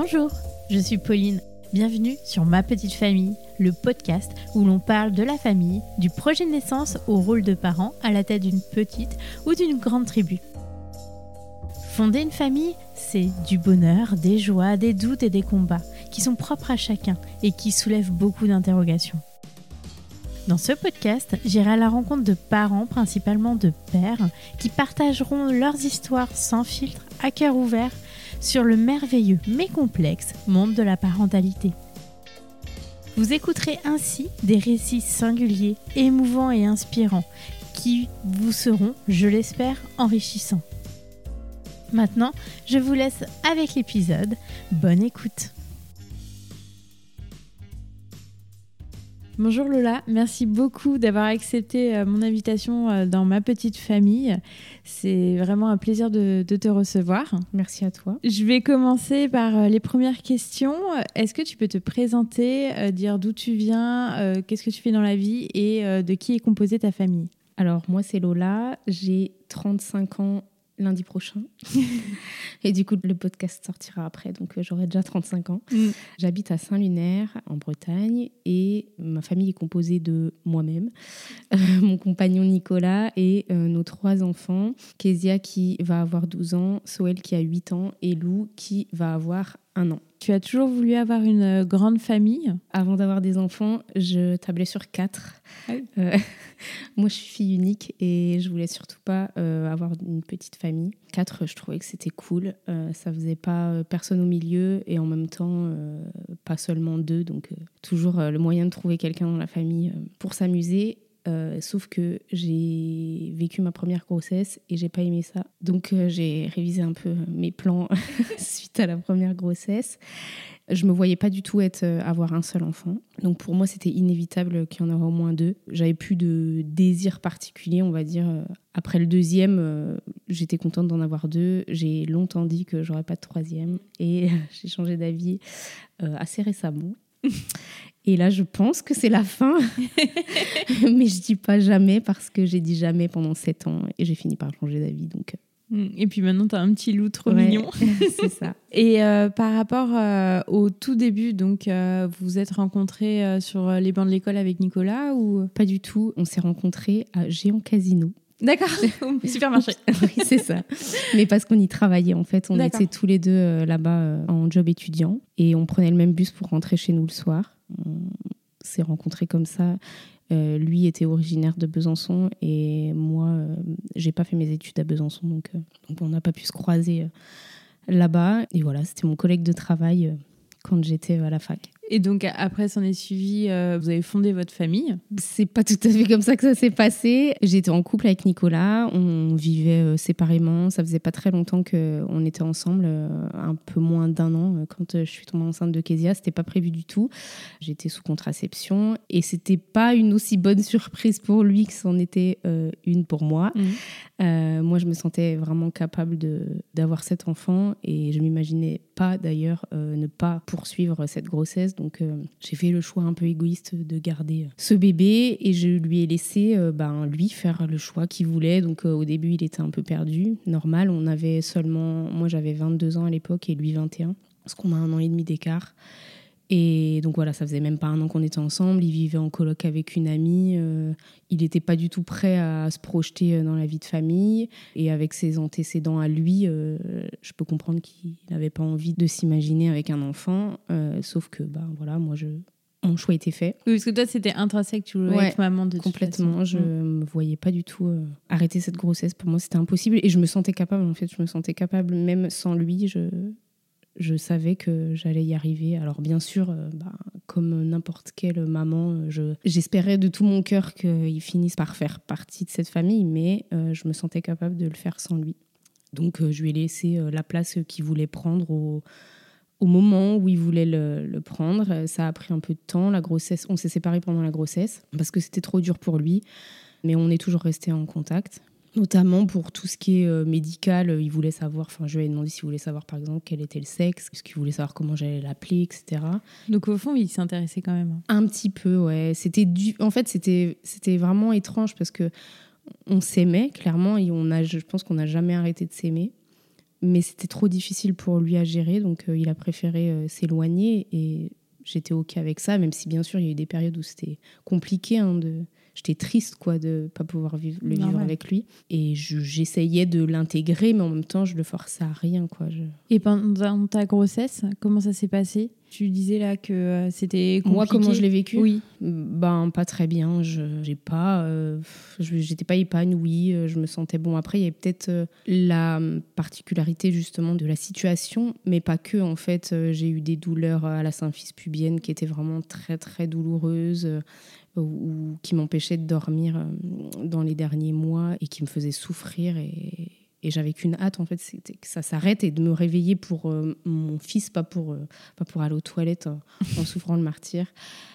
Bonjour, je suis Pauline. Bienvenue sur Ma Petite Famille, le podcast où l'on parle de la famille, du projet de naissance au rôle de parent à la tête d'une petite ou d'une grande tribu. Fonder une famille, c'est du bonheur, des joies, des doutes et des combats qui sont propres à chacun et qui soulèvent beaucoup d'interrogations. Dans ce podcast, j'irai à la rencontre de parents, principalement de pères, qui partageront leurs histoires sans filtre, à cœur ouvert, sur le merveilleux mais complexe monde de la parentalité. Vous écouterez ainsi des récits singuliers, émouvants et inspirants qui vous seront, je l'espère, enrichissants. Maintenant, je vous laisse avec l'épisode. Bonne écoute. Bonjour Lola, merci beaucoup d'avoir accepté euh, mon invitation euh, dans ma petite famille. C'est vraiment un plaisir de, te recevoir. Merci à toi. Je vais commencer par euh, les premières questions. Est-ce que tu peux te présenter, dire d'où tu viens, qu'est-ce que tu fais dans la vie et de qui est composée ta famille? Alors moi c'est Lola, j'ai 35 ans lundi prochain. et du coup, le podcast sortira après, donc euh, j'aurai déjà 35 ans. Mm. J'habite à Saint-Lunaire, en Bretagne, et ma famille est composée de moi-même, mon compagnon Nicolas et euh, nos trois enfants, Kezia qui va avoir 12 ans, Soel qui a 8 ans et Lou qui va avoir un an. Tu as toujours voulu avoir une euh, grande famille? Avant d'avoir des enfants, je tablais sur quatre. Ah euh, moi, je suis fille unique et je voulais surtout pas euh, avoir une petite famille. Quatre, je trouvais que c'était cool. ça faisait pas personne au milieu et en même temps pas seulement deux. Donc toujours le moyen de trouver quelqu'un dans la famille pour s'amuser euh, sauf que j'ai vécu ma première grossesse et j'ai pas aimé ça. Donc euh, j'ai révisé un peu mes plans suite à la première grossesse. Je me voyais pas du tout être euh, avoir un seul enfant. Donc pour moi c'était inévitable qu'il y en aurait au moins deux. J'avais plus de désir particulier, on va dire. Après le deuxième, j'étais contente d'en avoir deux. J'ai longtemps dit que j'aurais pas de troisième et j'ai changé d'avis assez récemment. Et là, je pense que c'est la fin. Mais je dis pas jamais parce que j'ai dit jamais pendant sept ans et j'ai fini par changer d'avis. Donc. Hmm. Et puis maintenant, tu as un petit loup trop mignon. c'est ça. Et euh, par rapport euh, au tout début, donc euh, vous vous êtes rencontrés sur les bancs de l'école avec Nicolas ou? Pas du tout. On s'est rencontrés à Géant Casino. D'accord, supermarché. oui, c'est ça. Mais parce qu'on y travaillait en fait. On était tous les deux là-bas en job étudiant et on prenait le même bus pour rentrer chez nous le soir on s'est rencontrés comme ça. Euh, lui était originaire de Besançon et moi, euh, j'ai pas fait mes études à Besançon, donc, euh, donc on n'a pas pu se croiser là-bas. Et voilà, c'était mon collègue de travail quand j'étais à la fac. Et donc après s'en est suivi, euh, vous avez fondé votre famille C'est pas tout à fait comme ça que ça s'est passé. J'étais en couple avec Nicolas, on vivait euh, séparément. Ça faisait pas très longtemps qu'on était ensemble, euh, un peu moins d'un an. Quand je suis tombée enceinte de Kezia, c'était pas prévu du tout. J'étais sous contraception et c'était pas une aussi bonne surprise pour lui que c'en était une pour moi. Mmh. moi, je me sentais vraiment capable d'avoir cet enfant et je m'imaginais pas d'ailleurs ne pas poursuivre cette grossesse donc euh, j'ai fait le choix un peu égoïste de garder euh, ce bébé et je lui ai laissé euh, ben, lui faire le choix qu'il voulait. Donc au début il était un peu perdu, normal. On avait seulement, moi j'avais 22 ans à l'époque et lui 21, parce qu'on a un an et demi d'écart. Et donc voilà, ça faisait même pas un an qu'on était ensemble. Il vivait en coloc avec une amie. il n'était pas du tout prêt à se projeter dans la vie de famille. Et avec ses antécédents à lui, je peux comprendre qu'il n'avait pas envie de s'imaginer avec un enfant. sauf que, bah voilà, moi, je, mon choix était fait. Oui, parce que toi, c'était intrinsèque, tu voulais être maman de Complètement. Je ne mm. me voyais pas du tout arrêter cette grossesse. Pour moi, c'était impossible. Et je me sentais capable, en fait. Je me sentais capable, même sans lui. Je, je savais que j'allais y arriver. Alors bien sûr, euh, bah, comme n'importe quelle maman, euh, j'espérais de tout mon cœur qu'il finisse par faire partie de cette famille, mais euh, je me sentais capable de le faire sans lui. Donc je lui ai laissé la place qu'il voulait prendre au, moment où il voulait le, le, prendre. Ça a pris un peu de temps. La grossesse, on s'est séparés pendant la grossesse parce que c'était trop dur pour lui, mais on est toujours resté en contact notamment pour tout ce qui est euh, médical. Euh, il voulait savoir, enfin, je lui ai demandé s'il voulait savoir, par exemple, quel était le sexe, ce qu'il voulait savoir comment j'allais l'appeler, etc. Donc, au fond, il s'intéressait quand même. Hein. Un petit peu, ouais. C'était du... En fait, c'était, vraiment étrange parce que on s'aimait, clairement, et on a, je pense qu'on n'a jamais arrêté de s'aimer. mais c'était trop difficile pour lui à gérer, donc il a préféré s'éloigner et j'étais ok avec ça, même si bien sûr il y a eu des périodes où c'était compliqué hein, de j'étais triste quoi de pas pouvoir vivre, le vivre avec lui et j'essayais de l'intégrer mais en même temps je le forçais à rien quoi et pendant ta grossesse comment ça s'est passé? Tu disais là que euh, c'était compliqué. Moi, comment je l'ai vécu? Oui. Ben, pas très bien. Je j'ai pas, euh, j'étais pas épanouie. Euh, je me sentais bon. Après, il y avait peut-être la particularité justement de la situation, mais pas que. En fait, j'ai eu des douleurs à la symphyse pubienne qui étaient vraiment très très douloureuses ou qui m'empêchaient de dormir dans les derniers mois et qui me faisaient souffrir et et j'avais qu'une hâte en fait c'était que ça s'arrête et de me réveiller pour euh, mon fils pas pour euh, pas pour aller aux toilettes hein, en souffrant le martyr.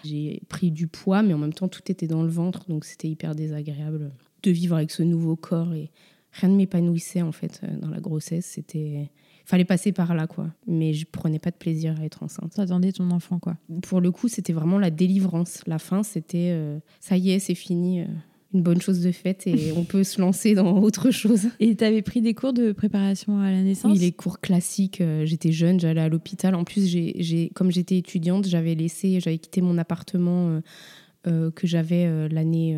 J'ai pris du poids mais en même temps tout était dans le ventre donc c'était hyper désagréable de vivre avec ce nouveau corps et rien ne m'épanouissait en fait euh, dans la grossesse. C'était fallait passer par là quoi mais je prenais pas de plaisir à être enceinte t'attendais ton enfant quoi pour le coup c'était vraiment la délivrance la fin c'était ça y est c'est fini une bonne chose de faite et on peut se lancer dans autre chose. Et tu avais pris des cours de préparation à la naissance? Oui, les cours classiques. Euh, j'étais jeune, j'allais à l'hôpital. En plus, j'ai, comme j'étais étudiante, j'avais laissé, j'avais quitté mon appartement euh, euh, que j'avais l'année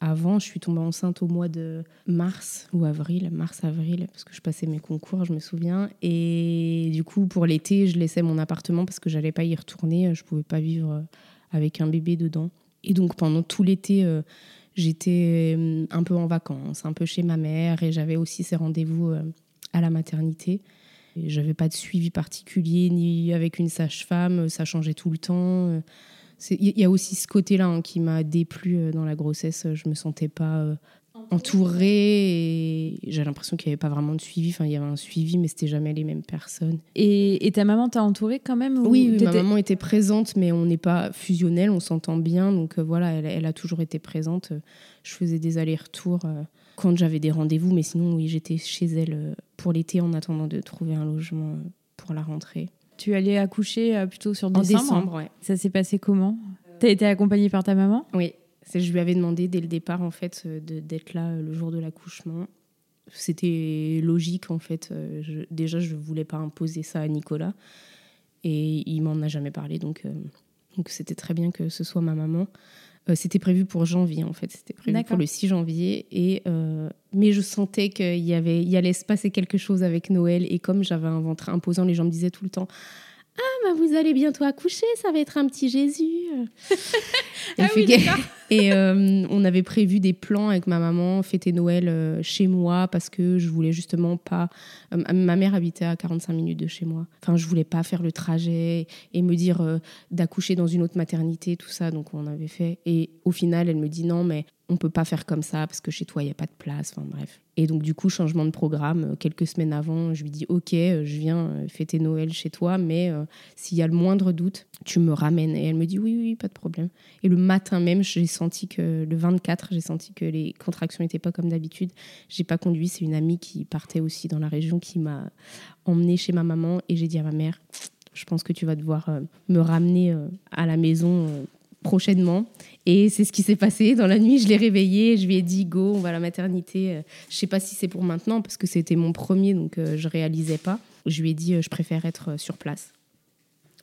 avant. Je suis tombée enceinte au mois de mars ou avril, mars-avril, parce que je passais mes concours, je me souviens. Et du coup, pour l'été, je laissais mon appartement parce que j'allais pas y retourner. Je pouvais pas vivre avec un bébé dedans. Et donc, pendant tout l'été J'étais euh, un peu en vacances, un peu chez ma mère et j'avais aussi ces rendez-vous euh, à la maternité. Je n'avais pas de suivi particulier ni avec une sage-femme, ça changeait tout le temps. Il y a aussi ce côté-là hein, qui m'a déplu euh, dans la grossesse. Je me sentais pas entourée et j'ai l'impression qu'il n'y avait pas vraiment de suivi. Enfin, il y avait un suivi, mais c'était jamais les mêmes personnes. Et, ta maman t'a entourée quand même Oui, ma maman était présente, mais on n'est pas fusionnel, on s'entend bien. Donc euh, voilà, elle, a toujours été présente. Je faisais des allers-retours euh, quand j'avais des rendez-vous, mais sinon, oui, j'étais chez elle euh, pour l'été en attendant de trouver un logement pour la rentrée. Tu allais accoucher plutôt sur décembre En décembre, ouais. Ça s'est passé comment? T'as été accompagnée par ta maman? Oui, je lui avais demandé dès le départ en fait euh, d'être là euh, le jour de l'accouchement. C'était logique en fait. Euh, déjà, je voulais pas imposer ça à Nicolas et il m'en a jamais parlé donc donc c'était très bien que ce soit ma maman. C'était prévu pour janvier en fait, c'était prévu pour le 6 janvier. Et mais je sentais qu'il y avait il allait se passer quelque chose avec Noël. Et comme j'avais un ventre imposant, les gens me disaient tout le temps ah, bah vous allez bientôt accoucher, ça va être un petit Jésus. ah oui, et euh, on avait prévu des plans avec ma maman, fêter Noël euh, chez moi parce que je voulais justement pas. Euh, ma mère habitait à 45 minutes de chez moi. Enfin, je voulais pas faire le trajet et me dire d'accoucher dans une autre maternité, tout ça. Donc on avait fait. Et au final, elle me dit non, mais on peut pas faire comme ça parce que chez toi, il n'y a pas de place. Enfin bref. Et donc du coup, changement de programme. Quelques semaines avant, je lui dis ok, je viens fêter Noël chez toi, mais s'il y a le moindre doute, tu me ramènes. Et elle me dit oui, oui, pas de problème. Et le matin même, j'ai senti que le 24, j'ai senti que les contractions n'étaient pas comme d'habitude. J'ai pas conduit. C'est une amie qui partait aussi dans la région qui m'a emmenée chez ma maman et j'ai dit à ma mère, je pense que tu vas devoir euh, me ramener euh, à la maison euh, prochainement. Et c'est ce qui s'est passé. Dans la nuit, je l'ai réveillée, je lui ai dit go, on va à la maternité. Je sais pas si c'est pour maintenant parce que c'était mon premier, donc je réalisais pas. Je lui ai dit je préfère être sur place.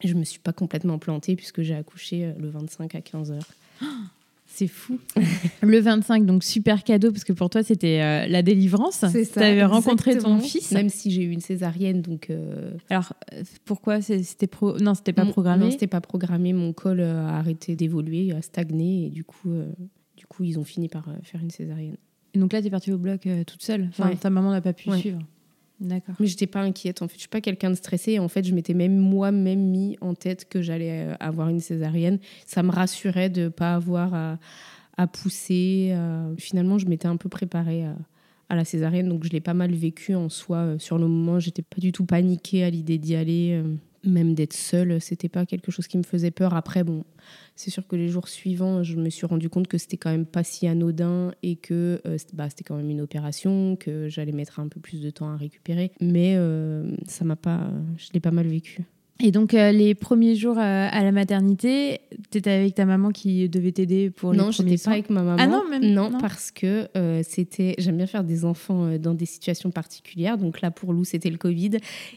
Je me suis pas complètement plantée puisque j'ai accouché le 25 à 15 heures. C'est fou. le 25, donc super cadeau, parce que pour toi, c'était euh, la délivrance. C'est ça. Tu avais rencontré ton fils. Même si j'ai eu une césarienne. Donc, euh, Alors, euh, pourquoi c'était pro... Non, c'était pas programmé. Non, c'était pas programmé. Mon col a arrêté d'évoluer, a stagné. Et du coup, du coup, ils ont fini par faire une césarienne. Et donc là, tu es partie au bloc toute seule. Enfin, ta maman n'a pas pu suivre. D'accord. Mais j'étais pas inquiète. En fait, je suis pas quelqu'un de stressé. En fait, je m'étais même moi-même mis en tête que j'allais euh, avoir une césarienne. Ça me rassurait de pas avoir à, pousser. Euh. Finalement, je m'étais un peu préparée à, la césarienne, donc je l'ai pas mal vécu en soi. Euh, sur le moment, j'étais pas du tout paniquée à l'idée d'y aller même d'être seule, c'était pas quelque chose qui me faisait peur. Après, bon, c'est sûr que les jours suivants, je me suis rendu compte que c'était quand même pas si anodin et que euh, bah, c'était quand même une opération, que j'allais mettre un peu plus de temps à récupérer. Mais euh, ça m'a pas, je l'ai pas mal vécu. Et donc, euh, les premiers jours euh, à la maternité, tu étais avec ta maman qui devait t'aider pour les non, premiers j'étais pas avec ma maman. Ah non, même non, parce que euh, c'était. J'aime bien faire des enfants dans des situations particulières. Donc là, pour Lou, c'était le Covid.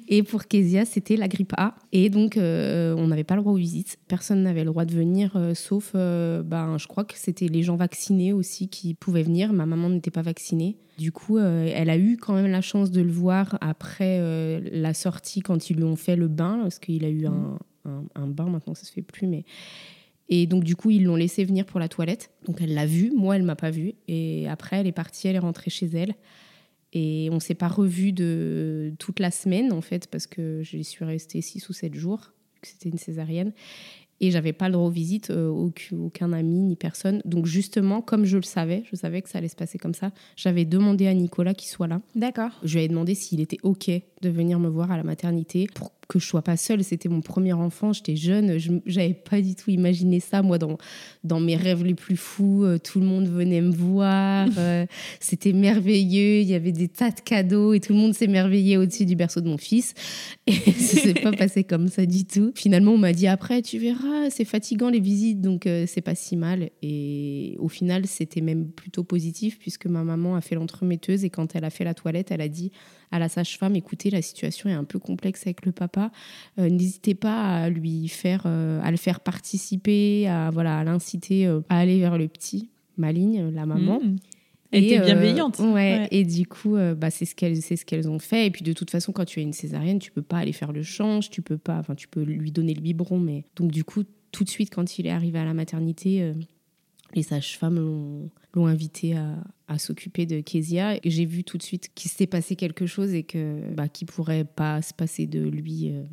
Et pour Kezia, c'était la grippe A. Et donc, on n'avait pas le droit aux visites. Personne n'avait le droit de venir, sauf, ben, je crois que c'était les gens vaccinés aussi qui pouvaient venir. Ma maman n'était pas vaccinée. Du coup, euh, elle a eu quand même la chance de le voir après euh, la sortie, quand ils lui ont fait le bain, parce qu'il a eu un, un- un bain, maintenant ça se fait plus, mais et donc, du coup, ils l'ont laissé venir pour la toilette. Donc, elle l'a vu. Moi, elle m'a pas vu. Et après, elle est partie, elle est rentrée chez elle. Et on s'est pas revu de toute la semaine, en fait, parce que je suis restée 6 ou 7 jours, vu que c'était une césarienne. Et j'avais pas le droit aux visites, euh, aucun, aucun ami, ni personne. Donc, justement, comme je le savais, je savais que ça allait se passer comme ça, j'avais demandé à Nicolas qu'il soit là. D'accord. Je lui avais demandé s'il était OK de venir me voir à la maternité pour que je sois pas seule. C'était mon premier enfant, j'étais jeune, je n'avais pas du tout imaginé ça. Moi, dans, dans mes rêves les plus fous, euh, tout le monde venait me voir. euh, C'était merveilleux, il y avait des tas de cadeaux et tout le monde s'émerveillait au-dessus du berceau de mon fils. Et ça s'est pas passé comme ça du tout. Finalement, on m'a dit après, tu verras, c'est fatigant les visites, donc euh, c'est pas si mal. Et au final, c'était même plutôt positif puisque ma maman a fait l'entremetteuse et quand elle a fait la toilette, elle a dit à la sage-femme écoutez, la situation est un peu complexe avec le papa. Euh, N'hésitez pas à lui faire, euh, à le faire participer, à voilà, à l'inciter euh, à aller vers le petit, Maligne, la maman. Mmh. Elle était euh, bienveillante. ouais, Ouais. Et du coup, euh, bah, c'est ce qu'elles c'est ce qu'elles ont fait. Et puis de toute façon, quand tu as une césarienne, tu peux pas aller faire le change, tu peux pas, enfin tu peux lui donner le biberon, mais donc du coup, tout de suite quand il est arrivé à la maternité, euh, les sages-femmes l'ont invité à, à s'occuper de Kezia. Et J'ai vu tout de suite qu'il s'était passé quelque chose et que bah, qu'il pourrait pas se passer de lui. euh,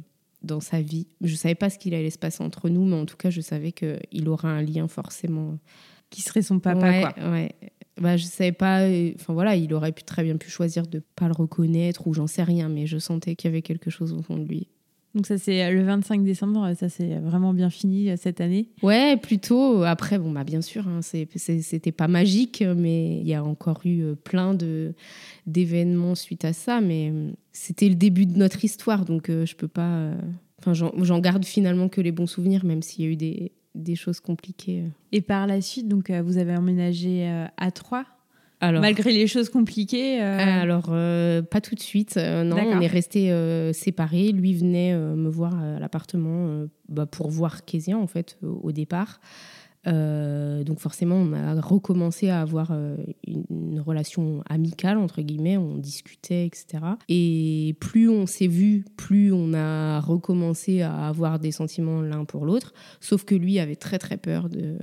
dans sa vie. Je savais pas ce qu'il allait se passer entre nous, mais en tout cas, je savais qu'il aura un lien forcément Qui serait son papa, ouais, quoi. Ouais. Bah, je savais pas. euh, Enfin voilà, il aurait pu très bien pu choisir de pas le reconnaître ou j'en sais rien, mais je sentais qu'il y avait quelque chose au fond de lui. Donc, ça, c'est euh, le 25 décembre. Ça, c'est vraiment bien fini euh, cette année. Ouais, plutôt. Après, bon, bah bien sûr, hein, c'était pas magique, mais il y a encore eu euh, plein de d'événements suite à ça. Mais euh, c'était le début de notre histoire, donc euh, je peux pas. euh, Enfin, j'en garde finalement que les bons souvenirs, même s'il y a eu des, des choses compliquées. euh. Et par la suite, donc, euh, vous avez emménagé euh, à Troyes, Alors, malgré les choses compliquées. euh, Alors, euh, pas tout de suite. Euh, non, on est restés séparés. Lui venait me voir à l'appartement bah, pour voir Kezia, en fait, au départ. Euh, donc, forcément, on a recommencé à avoir euh, une, relation amicale, entre guillemets. On discutait, etc. Et plus on s'est vu, plus on a recommencé à avoir des sentiments l'un pour l'autre. Sauf que lui avait très, très peur de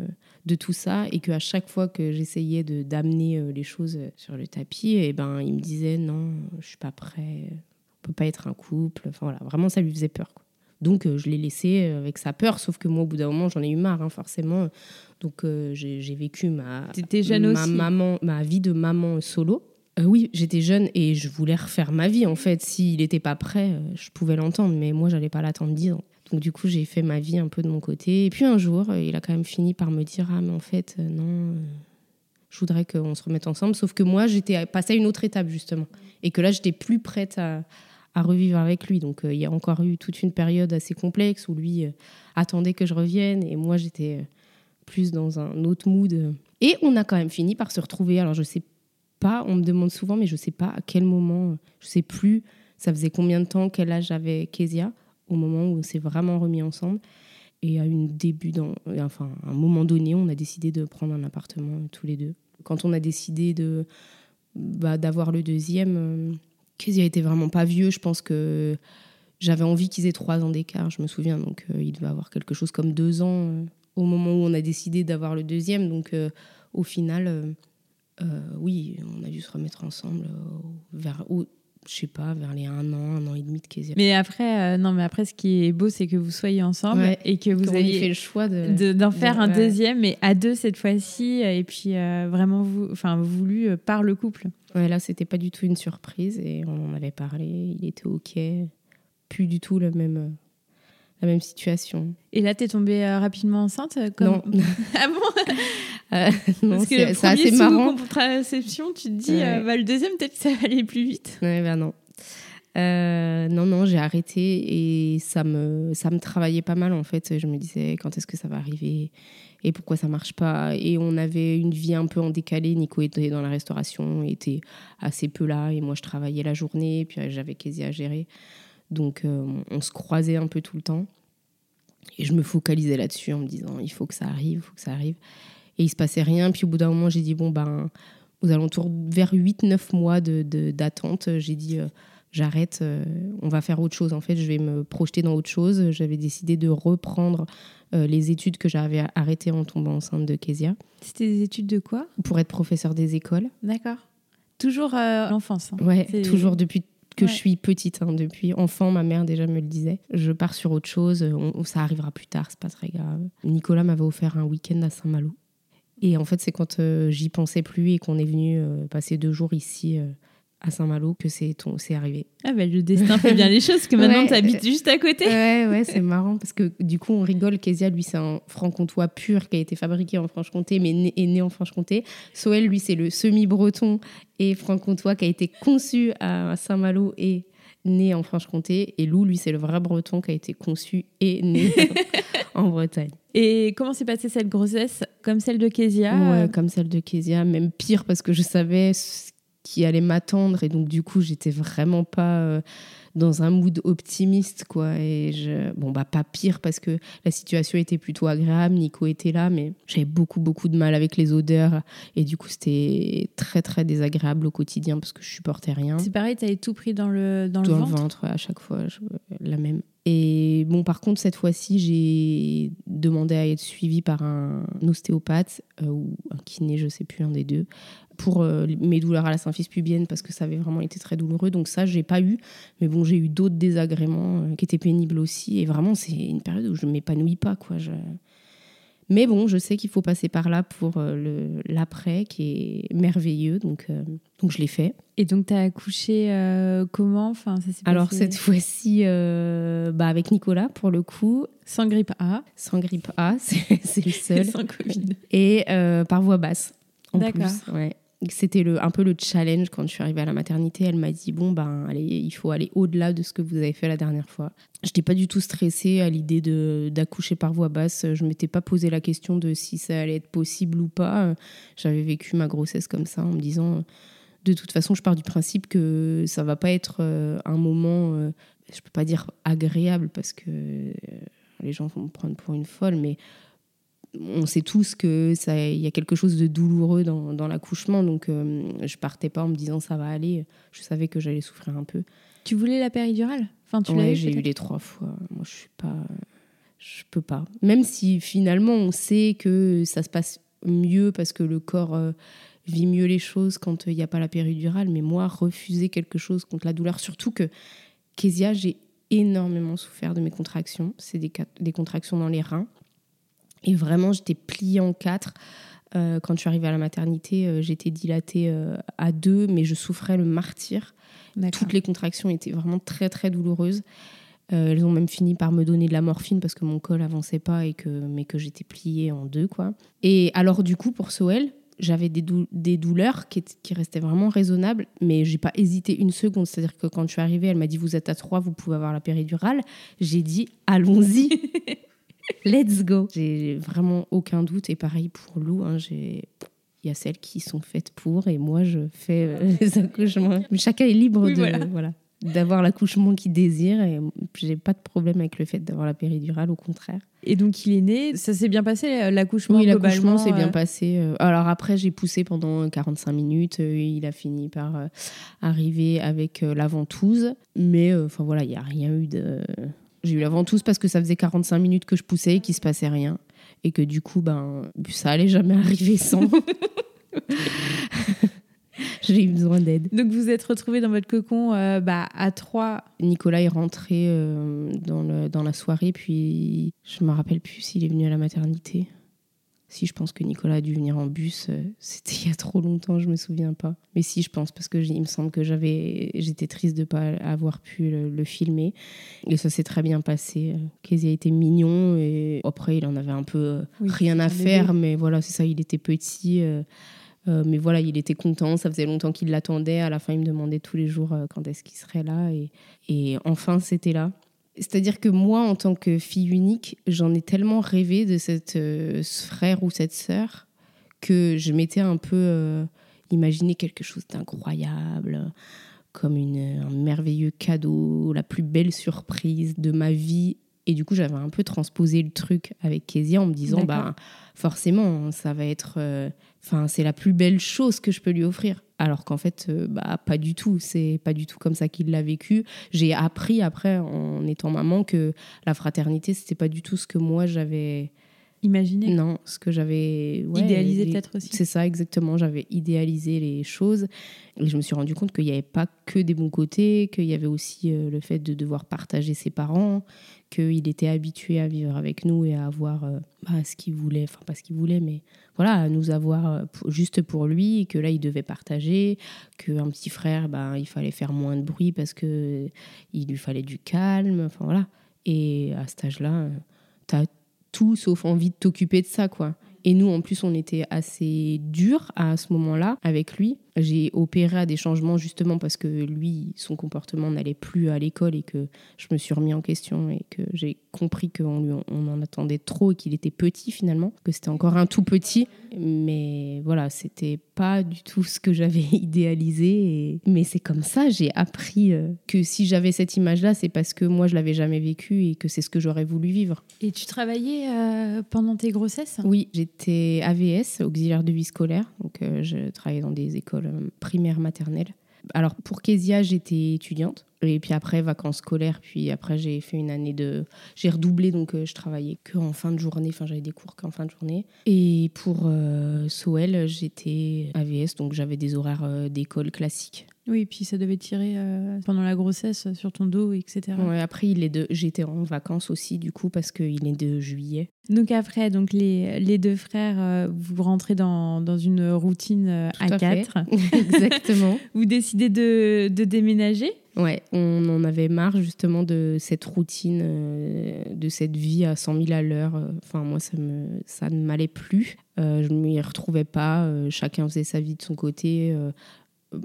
de tout ça et qu'à chaque fois que j'essayais d'amener euh, les choses sur le tapis et ben il me disait non je suis pas prêt on peut pas être un couple voilà vraiment ça lui faisait peur. Donc euh, je l'ai laissé euh, avec sa peur sauf que moi au bout d'un moment j'en ai eu marre hein, forcément donc euh, j'ai vécu ma jeune ma aussi. maman ma vie de maman solo Euh, oui, j'étais jeune et je voulais refaire ma vie. En fait, s'il n'était pas prêt, je pouvais l'entendre, mais moi, j'allais pas l'attendre 10 ans. Donc, du coup, j'ai fait ma vie un peu de mon côté. Et puis, un jour, il a quand même fini par me dire Ah, mais en fait, non, je voudrais qu'on se remette ensemble. Sauf que moi, j'étais passée à une autre étape, justement. Et que là, j'étais plus prête à, à revivre avec lui. Donc, euh, il y a encore eu toute une période assez complexe où lui euh, attendait que je revienne. Et moi, j'étais euh, plus dans un autre mood. Et on a quand même fini par se retrouver. Alors, je sais pas, on me demande souvent, mais je sais pas à quel moment, je sais plus, ça faisait combien de temps, quel âge avait Kezia, au moment où on s'est vraiment remis ensemble. Et à une début, dans, enfin, un moment donné, on a décidé de prendre un appartement tous les deux. Quand on a décidé de bah, d'avoir le deuxième, Kezia était vraiment pas vieux. Je pense que j'avais envie qu'ils aient trois ans d'écart, je me souviens. Donc, euh, il devait avoir quelque chose comme deux ans euh, au moment où on a décidé d'avoir le deuxième. Donc, euh, au final, oui, on a dû se remettre ensemble vers, je sais pas, vers les un an, un an et demi de Kezia. Mais après, euh, non, mais après, ce qui est beau, c'est que vous soyez ensemble Ouais. et que vous ait fait ayez le choix de. de- d'en faire un ouais. deuxième, mais à deux cette fois-ci, et puis euh, vraiment vous, enfin voulu euh, par le couple. Ouais, là, c'était pas du tout une surprise et on en avait parlé. Il était OK. Plus du tout le même, euh, la même situation. Et là, t'es tombée euh, rapidement enceinte euh, comme... Non. ah bon Euh, non, Parce que c'est le premier assez sous marrant. contraception, tu te dis, Ouais. euh, bah, le deuxième, peut-être que ça va aller plus vite. Ouais, ben non. Non, non, j'ai arrêté et ça me, ça me travaillait pas mal en fait. Je me disais quand est-ce que ça va arriver et pourquoi ça marche pas? Et on avait une vie un peu en décalé. Nico était dans la restauration, était assez peu là et moi je travaillais la journée, puis j'avais quasi à gérer. Donc euh, on se croisait un peu tout le temps. Et je me focalisais là-dessus en me disant il faut que ça arrive, il faut que ça arrive. Et il se passait rien. Puis au bout d'un moment, j'ai dit bon, ben, aux alentours vers 8-9 mois d'attente, de, j'ai dit euh, j'arrête, euh, on va faire autre chose. En fait, je vais me projeter dans autre chose. J'avais décidé de reprendre euh, les études que j'avais arrêtées en tombant enceinte de Kezia. C'était des études de quoi? Pour être professeur des écoles. D'accord. Toujours l'enfance. Hein. Ouais, toujours depuis que je suis petite. Hein, depuis enfant, ma mère déjà me le disait. Je pars sur autre chose, ça arrivera plus tard, c'est pas très grave. Nicolas m'avait offert un week-end à Saint-Malo. Et en fait, c'est quand euh, j'y pensais plus et qu'on est venu euh, passer deux jours ici euh, à Saint-Malo que c'est arrivé. Ah ben le destin fait bien les choses, que maintenant tu habites juste à côté. Ouais, ouais, c'est marrant parce que du coup on rigole. Kezia, lui, c'est un franc-comtois pur qui a été fabriqué en Franche-Comté, mais né, est né en Franche-Comté. Soël, lui, c'est le semi-breton et franc-comtois qui a été conçu à Saint-Malo et né en Franche-Comté. Et Lou, lui, c'est le vrai breton qui a été conçu et né en Bretagne. Et comment s'est passée cette grossesse Comme celle de Kezia? Ouais, comme celle de Kezia, même pire parce que je savais ce qui allait m'attendre et donc du coup, j'étais vraiment pas. Euh, dans un mood optimiste, quoi. Et je, bon, bah, pas pire parce que la situation était plutôt agréable. Nico était là, mais j'avais beaucoup, beaucoup de mal avec les odeurs. Et du coup, c'était très, très désagréable au quotidien parce que je supportais rien. C'est pareil, tu avais tout pris dans le, dans, le ventre. le ventre, à chaque fois, la même. Et bon, par contre, cette fois-ci, j'ai demandé à être suivie par un ostéopathe euh, ou un kiné, je sais plus, un des deux, pour euh, mes douleurs à la symphyse pubienne parce que ça avait vraiment été très douloureux. Donc ça, j'ai pas eu. Mais bon, j'ai eu d'autres désagréments euh, qui étaient pénibles aussi. Et vraiment, c'est une période où je m'épanouis pas, quoi. Je... Mais bon, je sais qu'il faut passer par là pour euh, l'après qui est merveilleux. Donc, donc je l'ai fait. Et donc, tu as accouché comment? Enfin, ça Alors, cette fois-ci, bah, avec Nicolas, pour le coup. Sans grippe A. Sans grippe A, c'est le seul. sans Covid. Et par voie basse. D'accord. Ouais c'était un peu le challenge quand je suis arrivée à la maternité. Elle m'a dit bon ben allez, il faut aller au-delà de ce que vous avez fait la dernière fois. Je n'étais pas du tout stressée à l'idée d'accoucher par voie basse. Je m'étais pas posé la question de si ça allait être possible ou pas. J'avais vécu ma grossesse comme ça en me disant de toute façon, je pars du principe que ça va pas être euh, un moment, euh, je peux pas dire agréable parce que euh, les gens vont me prendre pour une folle, mais on sait tous que ça, il y a quelque chose de douloureux dans, dans l'accouchement, donc euh, je partais pas en me disant ça va aller. Je savais que j'allais souffrir un peu. Tu voulais la péridurale? Enfin, tu j'ai eu les trois fois. Moi, je suis pas, je peux pas. Même si finalement on sait que ça se passe mieux parce que le corps euh, vit mieux les choses quand il n'y a pas la péridurale, mais moi refuser quelque chose contre la douleur, surtout que Késia, j'ai énormément souffert de mes contractions. C'est des, des contractions dans les reins. Et vraiment, j'étais pliée en quatre. Euh, quand je suis arrivée à la maternité, euh, j'étais dilatée euh, à deux, mais je souffrais le martyr. Toutes les contractions étaient vraiment très, très douloureuses. elles ont même fini par me donner de la morphine parce que mon col avançait pas, et que, mais que j'étais pliée en deux. quoi. Et alors, du coup, pour Soel, j'avais des, des, douleurs qui, qui, restaient vraiment raisonnables, mais j'ai pas hésité une seconde. C'est-à-dire que quand je suis arrivée, elle m'a dit Vous êtes à trois, vous pouvez avoir la péridurale. J'ai dit Allons-y Let's go. J'ai vraiment aucun doute. Et pareil pour Lou, hein, j'ai il y a celles qui sont faites pour et moi je fais euh, les accouchements. chacun est libre de voilà. d'avoir l'accouchement qu'il désire et j'ai pas de problème avec le fait d'avoir la péridurale au contraire. Et donc il est né, ça s'est bien passé euh, l'accouchement Oui, l'accouchement s'est bien euh passé. Alors après j'ai poussé pendant 45 minutes, il a fini par arriver avec la ventouse mais enfin voilà, il y a rien eu de j'ai eu la ventouse parce que ça faisait 45 minutes que je poussais et qu'il se passait rien. Et que du coup, ben, ça allait jamais arriver sans. J'ai eu besoin d'aide. Donc vous êtes retrouvés dans votre cocon euh, bah, à trois. Nicolas est rentré euh, dans, le, dans la soirée, puis je me rappelle plus s'il est venu à la maternité. Si, je pense que Nicolas a dû venir en bus. Euh, c'était il y a trop longtemps, je me souviens pas. Mais si, je pense, parce que il me semble que j'avais, j'étais triste de ne pas avoir pu le, filmer. Et ça s'est très bien passé. Kézia était mignon et après, il en avait un peu euh, rien à faire, mais voilà, c'est ça, il était petit. Euh, mais voilà, il était content, ça faisait longtemps qu'il l'attendait. À la fin, il me demandait tous les jours quand est-ce qu'il serait là. Et, et enfin, c'était là. C'est-à-dire que moi, en tant que fille unique, j'en ai tellement rêvé de cette, ce frère ou cette sœur que je m'étais un peu imaginé quelque chose d'incroyable, comme une, un merveilleux cadeau, la plus belle surprise de ma vie. Et du coup, j'avais un peu transposé le truc avec Kezia en me disant, bah, forcément, ça va être. Euh, enfin, c'est la plus belle chose que je peux lui offrir. Alors qu'en fait, euh, bah, pas du tout. C'est pas du tout comme ça qu'il l'a vécu. J'ai appris après, en étant maman, que la fraternité, c'était pas du tout ce que moi j'avais Imaginé Non, ce que j'avais... idéalisé peut-être aussi. C'est ça, exactement. J'avais idéalisé les choses. Et je me suis rendu compte qu'il n'y avait pas que des bons côtés, qu'il y avait aussi euh, le fait de devoir partager ses parents, qu'il était habitué à vivre avec nous et à avoir euh, bah, ce qu'il voulait, enfin pas ce qu'il voulait, mais voilà, à nous avoir euh, juste pour lui, et que là il devait partager, qu'un petit frère, bah, il fallait faire moins de bruit parce qu'il lui fallait du calme, enfin voilà. Et à cet âge-là, tu as tout sauf envie de t'occuper de ça, quoi. Et nous, en plus, on était assez dur à ce moment-là avec lui. J'ai opéré à des changements justement parce que lui, son comportement n'allait plus à l'école et que je me suis remis en question et que j'ai compris qu'on on en attendait trop et qu'il était petit finalement, que c'était encore un tout petit. Mais voilà, c'était pas du tout ce que j'avais idéalisé. Mais c'est comme ça, j'ai appris euh, que si j'avais cette image-là, c'est parce que moi, je l'avais jamais vécu et que c'est ce que j'aurais voulu vivre. Et tu travaillais euh, pendant tes grossesses? Oui, j'étais AVS, auxiliaire de vie scolaire. Donc, euh, je travaillais dans des écoles euh, primaire, maternelle. Alors pour Kezia, j'étais étudiante. Et puis après, vacances scolaires. Puis après, j'ai fait une année de. J'ai redoublé, donc euh, je travaillais qu'en fin de journée. Enfin, j'avais des cours qu'en fin de journée. Et pour euh, Soel, j'étais AVS, donc j'avais des horaires d'école classiques. Oui, puis ça devait tirer euh, pendant la grossesse sur ton dos, etc. Ouais, après, il est de... j'étais en vacances aussi, du coup, parce qu'il est de juillet. Donc après, donc les, les deux frères, euh, vous rentrez dans, dans une routine euh, à, quatre. Exactement. vous décidez de, de, déménager? Ouais, on en avait marre justement de cette routine, de cette vie à 100 000 à l'heure. Enfin, moi, ça, me, ça ne m'allait plus. je ne m'y retrouvais pas. chacun faisait sa vie de son côté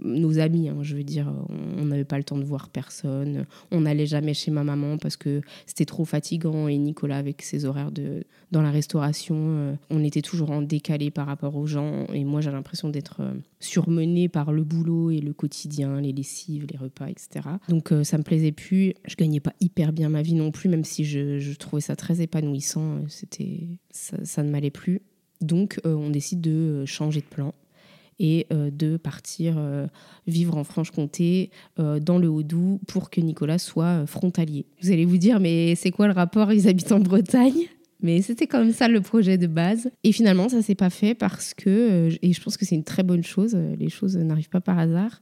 nos amis, hein, je veux dire, on n'avait pas le temps de voir personne. On n'allait jamais chez ma maman parce que c'était trop fatigant. Et Nicolas, avec ses horaires de, dans la restauration, euh, on était toujours en décalé par rapport aux gens. Et moi, j'ai l'impression d'être euh, surmenée par le boulot et le quotidien, les lessives, les repas, etc. Donc euh, ça me plaisait plus. Je gagnais pas hyper bien ma vie non plus, même si je, trouvais ça très épanouissant. C'était ça, ça ne m'allait plus. Donc on décide de changer de plan et euh, de partir euh, vivre en Franche-Comté euh, dans le Haut-Doubs pour que Nicolas soit frontalier. Vous allez vous dire, mais c'est quoi le rapport? Ils habitent en Bretagne? Mais c'était comme ça le projet de base. Et finalement, ça s'est pas fait parce que, et je pense que c'est une très bonne chose, les choses n'arrivent pas par hasard.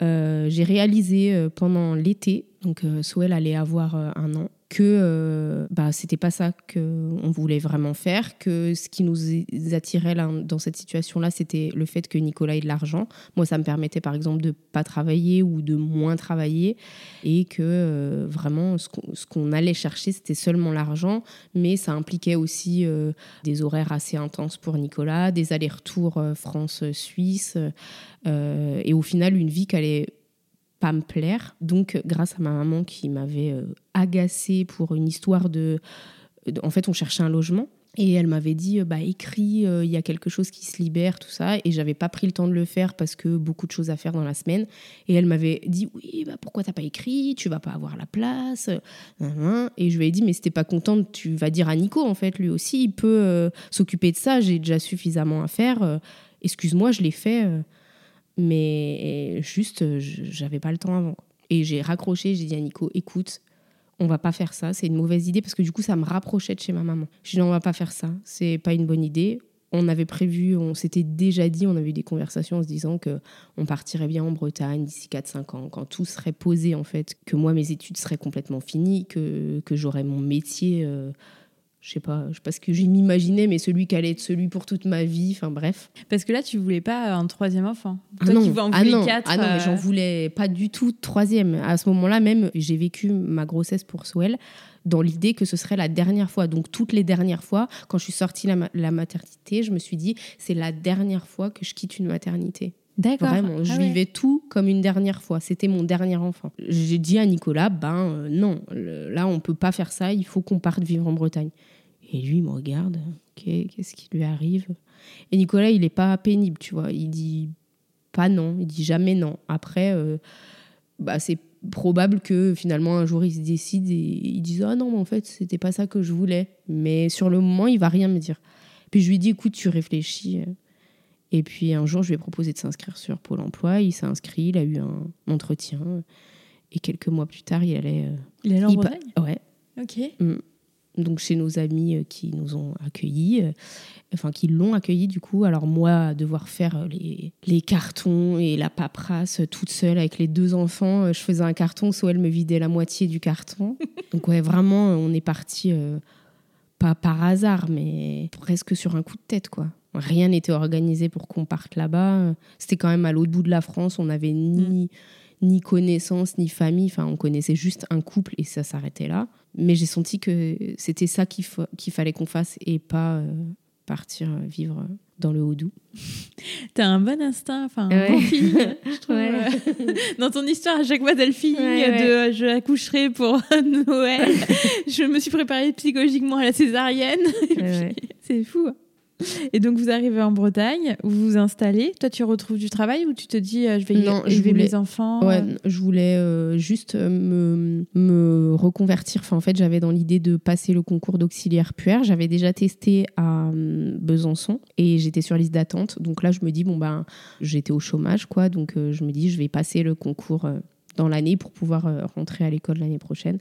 j'ai réalisé pendant l'été, donc Soel allait avoir un an, que euh, bah, c'était pas ça qu'on voulait vraiment faire, que ce qui nous attirait là, dans cette situation-là, c'était le fait que Nicolas ait de l'argent. Moi, ça me permettait par exemple de pas travailler ou de moins travailler et que euh, vraiment ce qu'on allait chercher, c'était seulement l'argent, mais ça impliquait aussi euh, des horaires assez intenses pour Nicolas, des allers-retours France-Suisse et au final une vie qui allait pas me plaire. Donc, grâce à ma maman qui m'avait euh, agacée pour une histoire de, En fait, on cherchait un logement. Et elle m'avait dit, euh, bah écris, euh, il y a quelque chose qui se libère, tout ça. Et j'avais pas pris le temps de le faire parce que beaucoup de choses à faire dans la semaine. Et elle m'avait dit, oui, bah pourquoi t'as pas écrit? Tu vas pas avoir la place. Et je lui ai dit, mais si t'es pas contente, tu vas dire à Nico, en fait, lui aussi, il peut s'occuper de ça. J'ai déjà suffisamment à faire. Excuse-moi, je l'ai fait mais juste, j'avais pas le temps avant. Et j'ai raccroché, j'ai dit à Nico, écoute, on va pas faire ça, c'est une mauvaise idée parce que du coup, ça me rapprochait de chez ma maman. Je dit, on va pas faire ça, c'est pas une bonne idée. On avait prévu, on s'était déjà dit, on avait eu des conversations en se disant que on partirait bien en Bretagne d'ici 4-5 ans, quand tout serait posé en fait, que moi mes études seraient complètement finies, que, que j'aurais mon métier. Euh, je sais pas, je sais pas ce que j'ai m'imaginais, mais celui qui allait être celui pour toute ma vie, enfin bref. Parce que là, tu voulais pas un troisième enfant. Ah Toi non. qui en ah non. quatre. Ah non, mais j'en euh, voulais pas du tout troisième. À ce moment-là même, j'ai vécu ma grossesse pour Soel dans l'idée que ce serait la dernière fois. Donc toutes les dernières fois, quand je suis sortie de la, la maternité, je me suis dit, c'est la dernière fois que je quitte une maternité. D'accord. Vraiment, je Ah ouais. vivais tout comme une dernière fois. C'était mon dernier enfant. J'ai dit à Nicolas, ben euh, non, le- là on peut pas faire ça, il faut qu'on parte vivre en Bretagne. Et lui il me regarde, qu'est-ce qui lui arrive? Et Nicolas, il est pas pénible, tu vois. Il dit pas non, il dit jamais non. Après, euh, bah, c'est probable que finalement un jour il se décide et il dise ah non, mais en fait c'était pas ça que je voulais. Mais sur le moment, il va rien me dire. Puis je lui dis écoute, tu réfléchis. et puis un jour, je lui ai proposé de s'inscrire sur Pôle emploi. Il s'est inscrit, il a eu un entretien. Et quelques mois plus tard, il allait. euh, Il est en il pa- Bretagne? Ouais, Ok. Donc chez nos amis euh, qui nous ont accueillis, euh, enfin qui l'ont accueilli du coup. Alors moi, devoir faire euh, les, les cartons et la paperasse toute seule avec les deux enfants, je faisais un carton, soit elle me vidait la moitié du carton. Donc ouais, vraiment, on est parti euh, pas par hasard, mais presque sur un coup de tête quoi. Rien n'était organisé pour qu'on parte là-bas. C'était quand même à l'autre bout de la France. On n'avait ni ni connaissance, ni famille. Enfin, on connaissait juste un couple et ça s'arrêtait là. Mais j'ai senti que c'était ça qu'il fa- qu'il fallait qu'on fasse et pas euh, partir vivre dans le Haut-Doubs. T'as un bon instinct, enfin un Ouais. bon feeling, je trouve. Ouais. euh, Dans ton histoire, à chaque fois, t'as le feeling Ouais, ouais. de euh, je accoucherai pour Noël. je me suis préparée psychologiquement à la césarienne. C'est fou. Et donc, vous arrivez en Bretagne, vous vous installez. Toi, tu retrouves du travail ou tu te dis euh, je vais Non, je élever voulais- mes enfants Ouais, euh, je voulais euh, juste euh, me, me reconvertir. Enfin, en fait, j'avais dans l'idée de passer le concours d'auxiliaire puère. J'avais déjà testé à hum, Besançon et j'étais sur liste d'attente. Donc là, je me dis, bon, ben, j'étais au chômage, quoi. Donc euh, je me dis, je vais passer le concours euh, dans l'année pour pouvoir euh, rentrer à l'école l'année prochaine.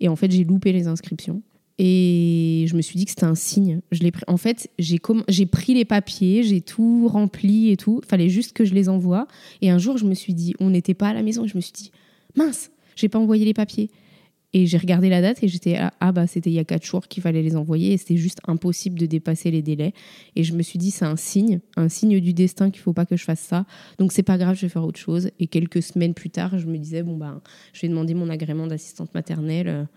Et en fait, j'ai loupé les inscriptions. Et je me suis dit que c'était un signe. Je l'ai pris. En fait, j'ai j'ai pris les papiers, j'ai tout rempli et tout. Fallait juste que je les envoie. Et un jour, je me suis dit, on n'était pas à la maison. Je me suis dit, mince, j'ai pas envoyé les papiers. Et j'ai regardé la date et j'étais ah, ah bah c'était il y a quatre jours qu'il fallait les envoyer et c'était juste impossible de dépasser les délais. Et je me suis dit c'est un signe, un signe du destin qu'il faut pas que je fasse ça. Donc c'est pas grave, je vais faire autre chose. Et quelques semaines plus tard, je me disais bon bah je vais demander mon agrément d'assistante maternelle.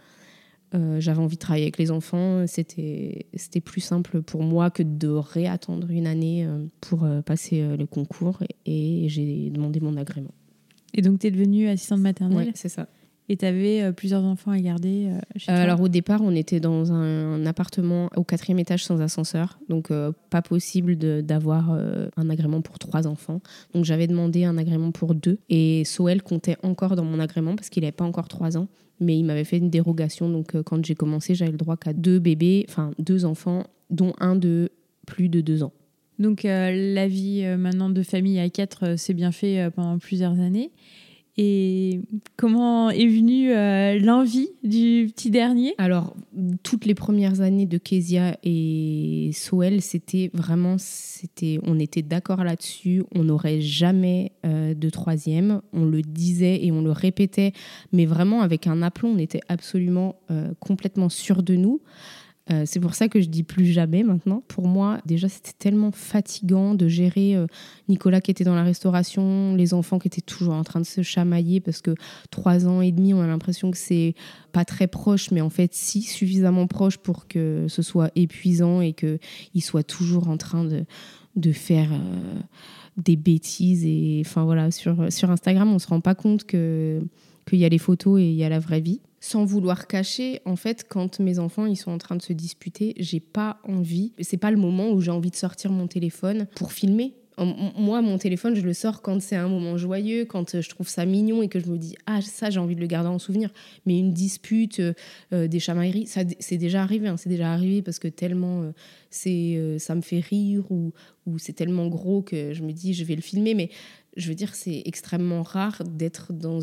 Euh, j'avais envie de travailler avec les enfants. C'était plus simple pour moi que de réattendre une année euh, pour euh, passer le concours et, et j'ai demandé mon agrément. Et donc, tu es devenue assistante maternelle? Ouais, c'est ça. Et tu avais plusieurs enfants à garder euh, chez Euh, toi. alors au départ, on était dans un, appartement au quatrième étage sans ascenseur, donc euh, pas possible d'avoir euh, un agrément pour trois enfants. Donc j'avais demandé un agrément pour deux et Soel comptait encore dans mon agrément parce qu'il n'avait pas encore trois ans, mais il m'avait fait une dérogation. Donc euh, quand j'ai commencé, j'avais le droit qu'à deux bébés, enfin deux enfants, dont un de plus de deux ans. Donc euh, la vie euh, maintenant de famille à quatre euh, s'est bien fait euh, pendant plusieurs années. Et comment est venue euh, l'envie du petit dernier? Alors, toutes les premières années de Kezia et Soel, c'était vraiment, c'était, on était d'accord là-dessus. On n'aurait jamais euh, de troisième. On le disait et on le répétait, mais vraiment avec un aplomb. On était absolument euh, complètement sûrs de nous. Euh, c'est pour ça que je dis plus jamais maintenant. Pour moi, déjà, c'était tellement fatigant de gérer euh, Nicolas qui était dans la restauration, les enfants qui étaient toujours en train de se chamailler parce que trois ans et demi, on a l'impression que c'est pas très proche, mais en fait, si, suffisamment proche pour que ce soit épuisant et qu'ils soient toujours en train de, de faire euh, des bêtises. Et enfin voilà, sur, sur Instagram, on se rend pas compte que qu'il y a les photos et il y a la vraie vie. Sans vouloir cacher, en fait, quand mes enfants ils sont en train de se disputer, j'ai pas envie. C'est pas le moment où j'ai envie de sortir mon téléphone pour filmer. Moi, mon téléphone, je le sors quand c'est un moment joyeux, quand euh, je trouve ça mignon et que je me dis ah ça j'ai envie de le garder en souvenir. Mais une dispute, euh, euh, des chamailleries, ça c'est déjà arrivé. hein, c'est déjà arrivé parce que tellement c'est ça me fait rire ou ou c'est tellement gros que je me dis je vais le filmer. Mais je veux dire, c'est extrêmement rare d'être dans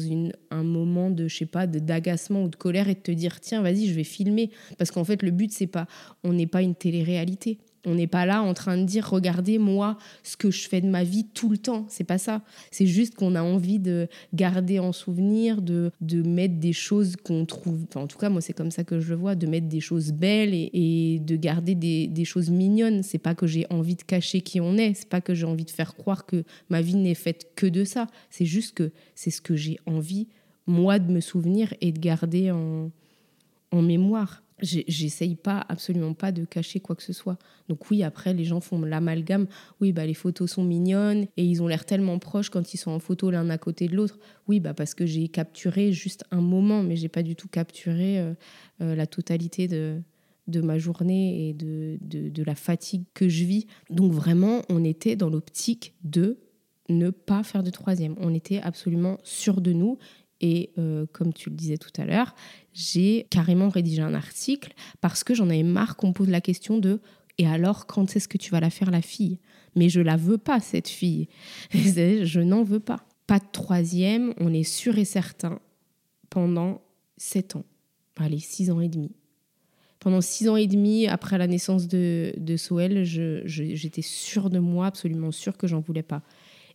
un moment de, je sais pas, d'agacement ou de colère et de te dire, tiens, vas-y, je vais filmer. Parce qu'en fait, le but, c'est pas, on n'est pas une télé-réalité. On n'est pas là en train de dire, regardez moi ce que je fais de ma vie tout le temps. C'est pas ça. C'est juste qu'on a envie de garder en souvenir, de, de mettre des choses qu'on trouve. Enfin, en tout cas, moi, c'est comme ça que je le vois, de mettre des choses belles et, et de garder des, des choses mignonnes. C'est pas que j'ai envie de cacher qui on est. C'est pas que j'ai envie de faire croire que ma vie n'est faite que de ça. C'est juste que c'est ce que j'ai envie, moi, de me souvenir et de garder en, en mémoire. J'essaye pas, absolument pas de cacher quoi que ce soit. Donc oui, après, les gens font l'amalgame. Oui, bah, les photos sont mignonnes et ils ont l'air tellement proches quand ils sont en photo l'un à côté de l'autre. Oui, bah, parce que j'ai capturé juste un moment, mais j'ai pas du tout capturé euh, euh, la totalité de, de ma journée et de, de, de, la fatigue que je vis. Donc vraiment, on était dans l'optique de ne pas faire de troisième. On était absolument sûr de nous et euh, comme tu le disais tout à l'heure, j'ai carrément rédigé un article parce que j'en avais marre qu'on pose la question de et alors quand est-ce que tu vas la faire la fille? Mais je la veux pas cette fille. je n'en veux pas. Pas de troisième, on est sûr et certain pendant sept ans. Allez, six ans et demi. Pendant six ans et demi, après la naissance de, de Soel, j'étais sûre de moi, absolument sûre que j'en voulais pas.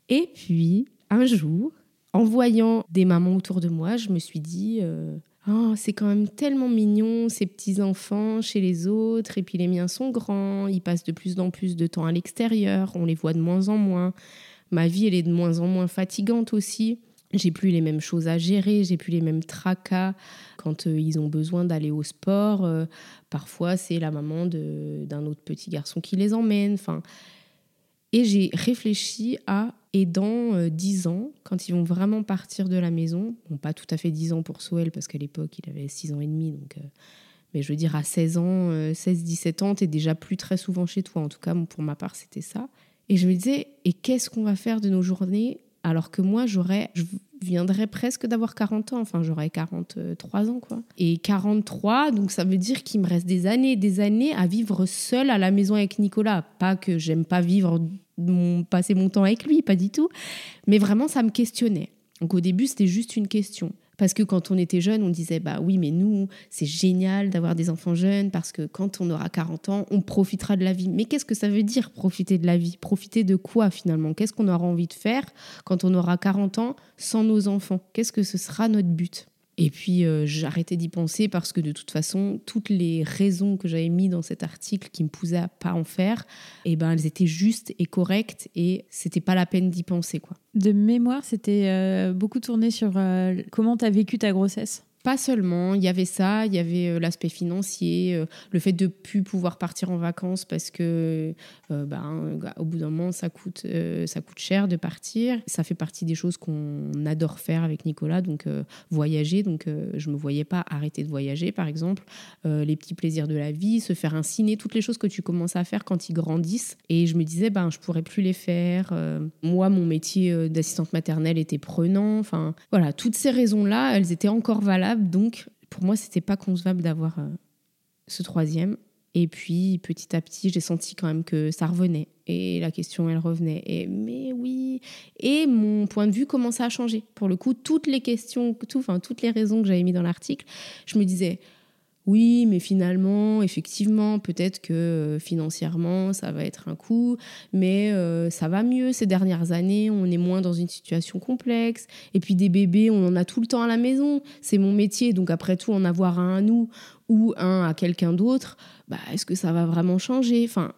Et puis, un jour, en voyant des mamans autour de moi, je me suis dit, euh, oh, c'est quand même tellement mignon ces petits-enfants chez les autres, et puis les miens sont grands, ils passent de plus en plus de temps à l'extérieur, on les voit de moins en moins. Ma vie, elle est de moins en moins fatigante aussi. J'ai plus les mêmes choses à gérer, j'ai plus les mêmes tracas quand euh, ils ont besoin d'aller au sport. Euh, parfois, c'est la maman d'un autre petit garçon qui les emmène. Enfin, et j'ai réfléchi à, et dans 10 euh, ans, quand ils vont vraiment partir de la maison, bon, pas tout à fait 10 ans pour Soel, parce qu'à l'époque, il avait 6 ans et demi, donc, euh, mais je veux dire, à 16 ans, 16-17 euh, ans, t'es déjà plus très souvent chez toi. En tout cas, pour ma part, c'était ça. Et je me disais, et qu'est-ce qu'on va faire de nos journées alors que moi, j'aurais, je viendrais presque d'avoir 40 ans, enfin j'aurais 43 ans quoi. Et 43, donc ça veut dire qu'il me reste des années et des années à vivre seule à la maison avec Nicolas. Pas que j'aime pas vivre, mon, passer mon temps avec lui, pas du tout, mais vraiment ça me questionnait. Donc au début c'était juste une question. Parce que quand on était jeune, on disait bah oui, mais nous, c'est génial d'avoir des enfants jeunes parce que quand on aura 40 ans, on profitera de la vie. Mais qu'est-ce que ça veut dire profiter de la vie? Profiter de quoi finalement? Qu'est-ce qu'on aura envie de faire quand on aura 40 ans sans nos enfants? Qu'est-ce que ce sera notre but? Et puis euh, j'arrêtais d'y penser parce que de toute façon, toutes les raisons que j'avais mis dans cet article qui me poussaient à pas en faire, eh ben elles étaient justes et correctes et c'était pas la peine d'y penser quoi. De mémoire, c'était euh, beaucoup tourné sur euh, comment tu as vécu ta grossesse? Pas seulement, il y avait ça, il y avait euh, l'aspect financier, euh, le fait de plus pouvoir partir en vacances parce que euh, ben, au bout d'un moment ça coûte, ça coûte cher de partir. Ça fait partie des choses qu'on adore faire avec Nicolas, donc voyager. Donc je me voyais pas arrêter de voyager, par exemple, les petits plaisirs de la vie, se faire un ciné, toutes les choses que tu commences à faire quand ils grandissent. Et je me disais ben je pourrais plus les faire. moi mon métier d'assistante maternelle était prenant. Enfin voilà, toutes ces raisons là, elles étaient encore valables donc, pour moi, c'était pas concevable d'avoir euh, ce troisième. Et puis, petit à petit, j'ai senti quand même que ça revenait. Et la question, elle revenait. Et, mais oui. Et mon point de vue commençait à changer. Pour le coup, toutes les questions, tout, enfin, toutes les raisons que j'avais mis dans l'article, je me disais, oui, mais finalement, effectivement, peut-être que euh, financièrement, ça va être un coût, mais euh, ça va mieux ces dernières années, on est moins dans une situation complexe. Et puis des bébés, on en a tout le temps à la maison. C'est mon métier, donc après tout, en avoir un à nous ou un à quelqu'un d'autre, bah, est-ce que ça va vraiment changer? Enfin,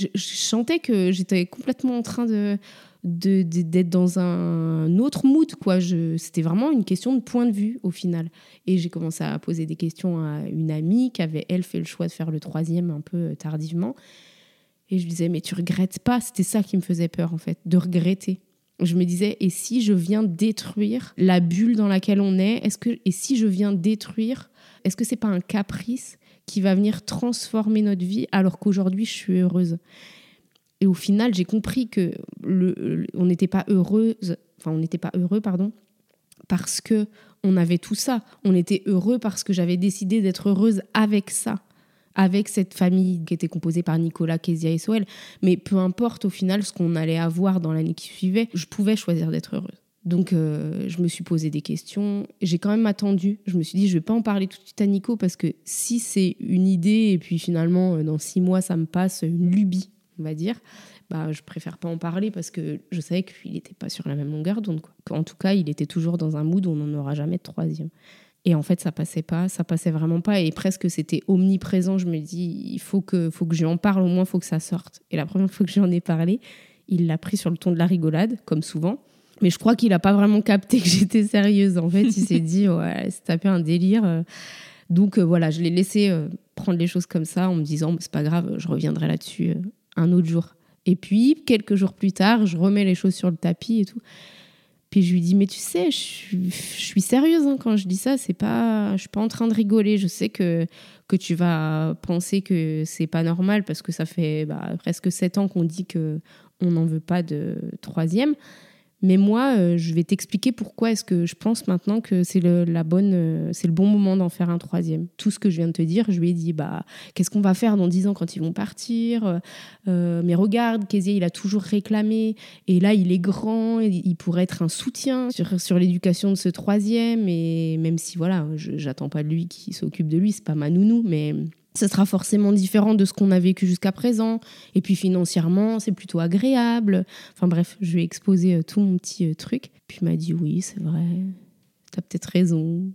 je, sentais que j'étais complètement en train de d'être dans un autre mood quoi. C'était vraiment une question de point de vue au final. Et j'ai commencé à poser des questions à une amie qui avait elle fait le choix de faire le troisième un peu tardivement. Et je lui disais mais tu regrettes pas? C'était ça qui me faisait peur en fait de regretter. Je me disais et si je viens détruire la bulle dans laquelle on est est-ce que et si je viens détruire est-ce que c'est pas un caprice? Qui va venir transformer notre vie alors qu'aujourd'hui je suis heureuse et au final, j'ai compris que le, on n'était pas heureuse, enfin on n'était pas heureux, pardon, parce que on avait tout ça. On était heureux parce que j'avais décidé d'être heureuse avec ça, avec cette famille qui était composée par Nicolas, Kezia et Soel. Mais peu importe au final ce qu'on allait avoir dans l'année qui suivait, je pouvais choisir d'être heureuse. Donc euh, je me suis posé des questions. J'ai quand même attendu. Je me suis dit je vais pas en parler tout de suite à Nico parce que si c'est une idée et puis finalement euh, dans six mois ça me passe une lubie on va dire, bah, je préfère pas en parler parce que je savais qu'il n'était pas sur la même longueur d'onde. En tout cas, il était toujours dans un mood où on n'en aura jamais de troisième. Et en fait, ça passait pas, ça passait vraiment pas. Et presque c'était omniprésent. Je me dis, il faut que, faut que je en parle, au moins, il faut que ça sorte. Et la première fois que j'en ai parlé, il l'a pris sur le ton de la rigolade, comme souvent. Mais je crois qu'il n'a pas vraiment capté que j'étais sérieuse. En fait, il s'est dit, ouais, c'est tapé un délire. Donc euh, voilà, je l'ai laissé euh, prendre les choses comme ça en me disant c'est pas grave, je reviendrai là-dessus euh, un autre jour. Et puis quelques jours plus tard, je remets les choses sur le tapis et tout. Puis je lui dis mais tu sais, je suis, je suis sérieuse hein, quand je dis ça, c'est pas, je suis pas en train de rigoler. Je sais que que tu vas penser que c'est pas normal parce que ça fait bah, presque sept ans qu'on dit que on n'en veut pas de troisième. Mais moi, euh, je vais t'expliquer pourquoi est-ce que je pense maintenant que c'est le, la bonne, euh, c'est le bon moment d'en faire un troisième. Tout ce que je viens de te dire, je lui ai dit, bah, qu'est-ce qu'on va faire dans dix ans quand ils vont partir? Euh, Mais regarde, Kézier, il a toujours réclamé, et là, il est grand, il pourrait être un soutien sur, sur l'éducation de ce troisième, et même si, voilà, je- j'attends pas de lui qu'il s'occupe de lui, c'est pas ma nounou, mais ça sera forcément différent de ce qu'on a vécu jusqu'à présent. Et puis financièrement, c'est plutôt agréable. Enfin bref, je lui ai exposé euh, tout mon petit euh, truc. Puis il m'a dit oui, c'est vrai, t'as peut-être raison.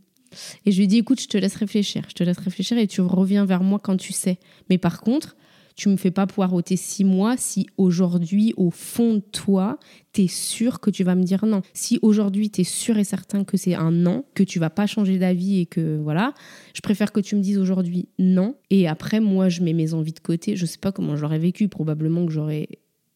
Et je lui ai dit écoute, je te laisse réfléchir, je te laisse réfléchir et tu reviens vers moi quand tu sais. Mais par contre, tu me fais pas poireauter six mois si aujourd'hui, au fond de toi, tu es sûr que tu vas me dire non. Si aujourd'hui, tu es sûr et certain que c'est un non, que tu vas pas changer d'avis et que voilà, je préfère que tu me dises aujourd'hui non. Et après, moi, je mets mes envies de côté. Je sais pas comment j'aurais vécu. Probablement que j'aurais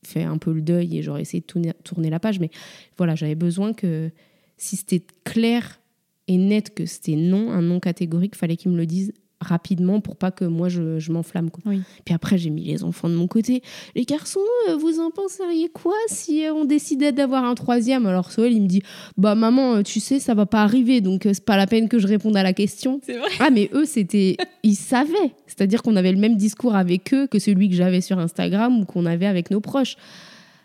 fait un peu le deuil et j'aurais essayé de tourner, la page. Mais voilà, j'avais besoin que si c'était clair et net que c'était non, un non catégorique, fallait qu'il me le dise rapidement pour pas que moi je, je m'enflamme. quoi. Oui. Puis après, j'ai mis les enfants de mon côté. Les garçons, euh, vous en penseriez quoi si euh, on décidait d'avoir un troisième? Alors Soël, il me dit, bah maman, euh, tu sais, ça va pas arriver, donc c'est pas la peine que je réponde à la question. Vrai. Ah, mais eux, c'était. Ils savaient. C'est-à-dire qu'on avait le même discours avec eux que celui que j'avais sur Instagram ou qu'on avait avec nos proches.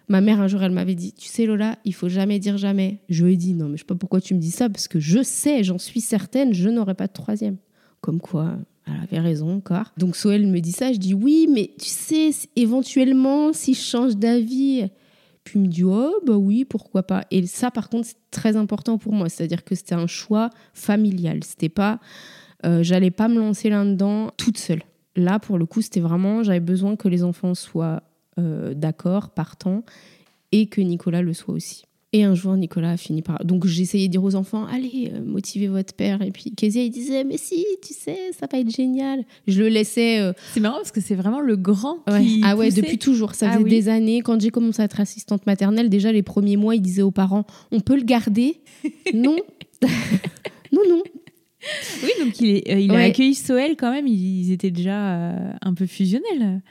Ma mère, un jour, elle m'avait dit Tu sais, Lola, il faut jamais dire jamais. Je lui ai dit Non, mais je sais pas pourquoi tu me dis ça, parce que je sais, j'en suis certaine, je n'aurai pas de troisième. Comme quoi, elle avait raison encore. Donc, Soël me dit ça, je dis Oui, mais tu sais, éventuellement, si je change d'avis. Puis il me dit Oh, bah oui, pourquoi pas. Et ça, par contre, c'est très important pour moi. C'est-à-dire que c'était un choix familial. C'était pas. euh, J'allais pas me lancer là-dedans toute seule. Là, pour le coup, c'était vraiment. J'avais besoin que les enfants soient euh, d'accord, partants, et que Nicolas le soit aussi. Et un jour, Nicolas a fini par. Donc, j'essayais de dire aux enfants Allez, euh, motivez votre père. Et puis, Kezia, il disait Mais si, tu sais, ça va être génial. Je le laissais. euh, C'est marrant parce que c'est vraiment le grand Ouais. qui. Ah ouais, poussait. depuis toujours. Ça Ah faisait oui. des années. Quand j'ai commencé à être assistante maternelle, déjà les premiers mois, il disait aux parents On peut le garder? Non. non, non. Oui, donc il, est- euh, il a accueilli Soël quand même. Ils étaient déjà euh, un peu fusionnels.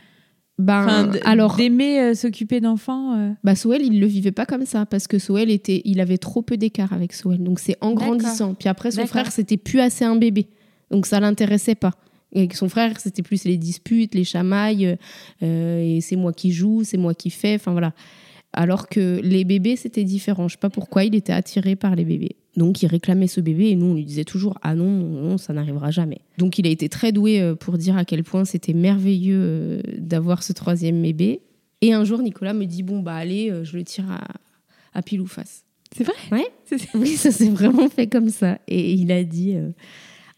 Ben, Enfin, alors, d'aimer euh, s'occuper d'enfants. euh. bah, Soël, il le vivait pas comme ça parce que Soël était, il avait trop peu d'écart avec Soël. Donc c'est en grandissant. Puis après, son frère, c'était plus assez un bébé. Donc ça l'intéressait pas. Et avec son frère, c'était plus les disputes, les chamailles. euh, et c'est moi qui joue, c'est moi qui fais. Enfin voilà. Alors que les bébés, c'était différent. Je sais pas pourquoi il était attiré par les bébés. Donc il réclamait ce bébé et nous, on lui disait toujours Ah non, non, ça n'arrivera jamais. Donc il a été très doué euh, pour dire à quel point c'était merveilleux euh, d'avoir ce troisième bébé. Et un jour, Nicolas me dit Bon, bah allez, euh, je le tire à, à pile ou face. C'est vrai? Ouais. Oui, ça s'est vraiment fait comme ça. Et il a dit euh,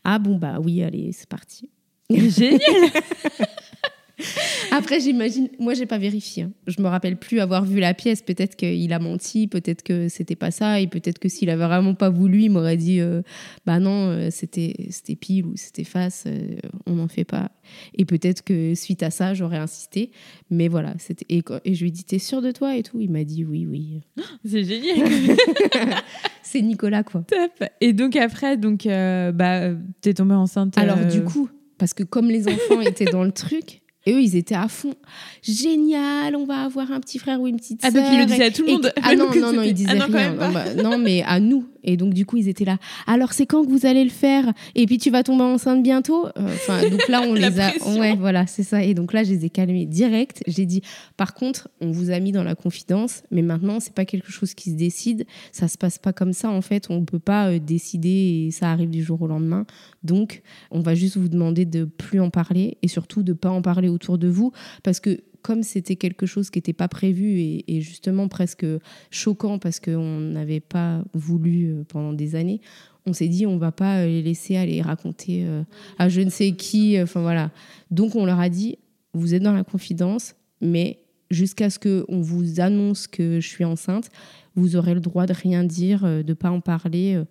Ah bon, bah oui, allez, c'est parti. Génial Après, j'imagine, moi, j'ai pas vérifié. hein. Je me rappelle plus avoir vu la pièce. Peut-être qu'il a menti, peut-être que c'était pas ça, et peut-être que s'il avait vraiment pas voulu, il m'aurait dit, euh, bah non, euh, c'était c'était pile ou c'était face, euh, on n'en fait pas. Et peut-être que suite à ça, j'aurais insisté. Mais voilà, c'était et, je lui ai dit, t'es sûr de toi et tout? Il m'a dit, oui, oui. C'est génial C'est Nicolas, quoi. Top. Et donc après, donc, euh, bah, t'es tombée enceinte. Alors du coup, parce que comme les enfants étaient dans le truc, et eux ils étaient à fond. Génial, on va avoir un petit frère ou une petite Ah, sœur. donc il le disait à tout le Et- monde. Ah non, non, ils disaient Ah non, rien. Non, bah, non, mais à nous. Et donc du coup ils étaient là. Alors c'est quand que vous allez le faire? Et puis tu vas tomber enceinte bientôt? Euh, Enfin donc là on les a. pression. Ouais, voilà, c'est ça. Et donc là je les ai calmés direct. J'ai dit par contre on vous a mis dans la confidence, mais maintenant c'est pas quelque chose qui se décide. Ça se passe pas comme ça en fait. On peut pas euh, décider et ça arrive du jour au lendemain. Donc, on va juste vous demander de plus en parler et surtout de pas en parler autour de vous parce que comme c'était quelque chose qui n'était pas prévu et, justement presque choquant parce qu'on n'avait pas voulu euh, pendant des années, on s'est dit on va pas euh, les laisser aller raconter euh, à je ne sais qui. Enfin voilà. Donc on leur a dit vous êtes dans la confidence, mais jusqu'à ce qu'on vous annonce que je suis enceinte, vous aurez le droit de rien dire, de pas en parler.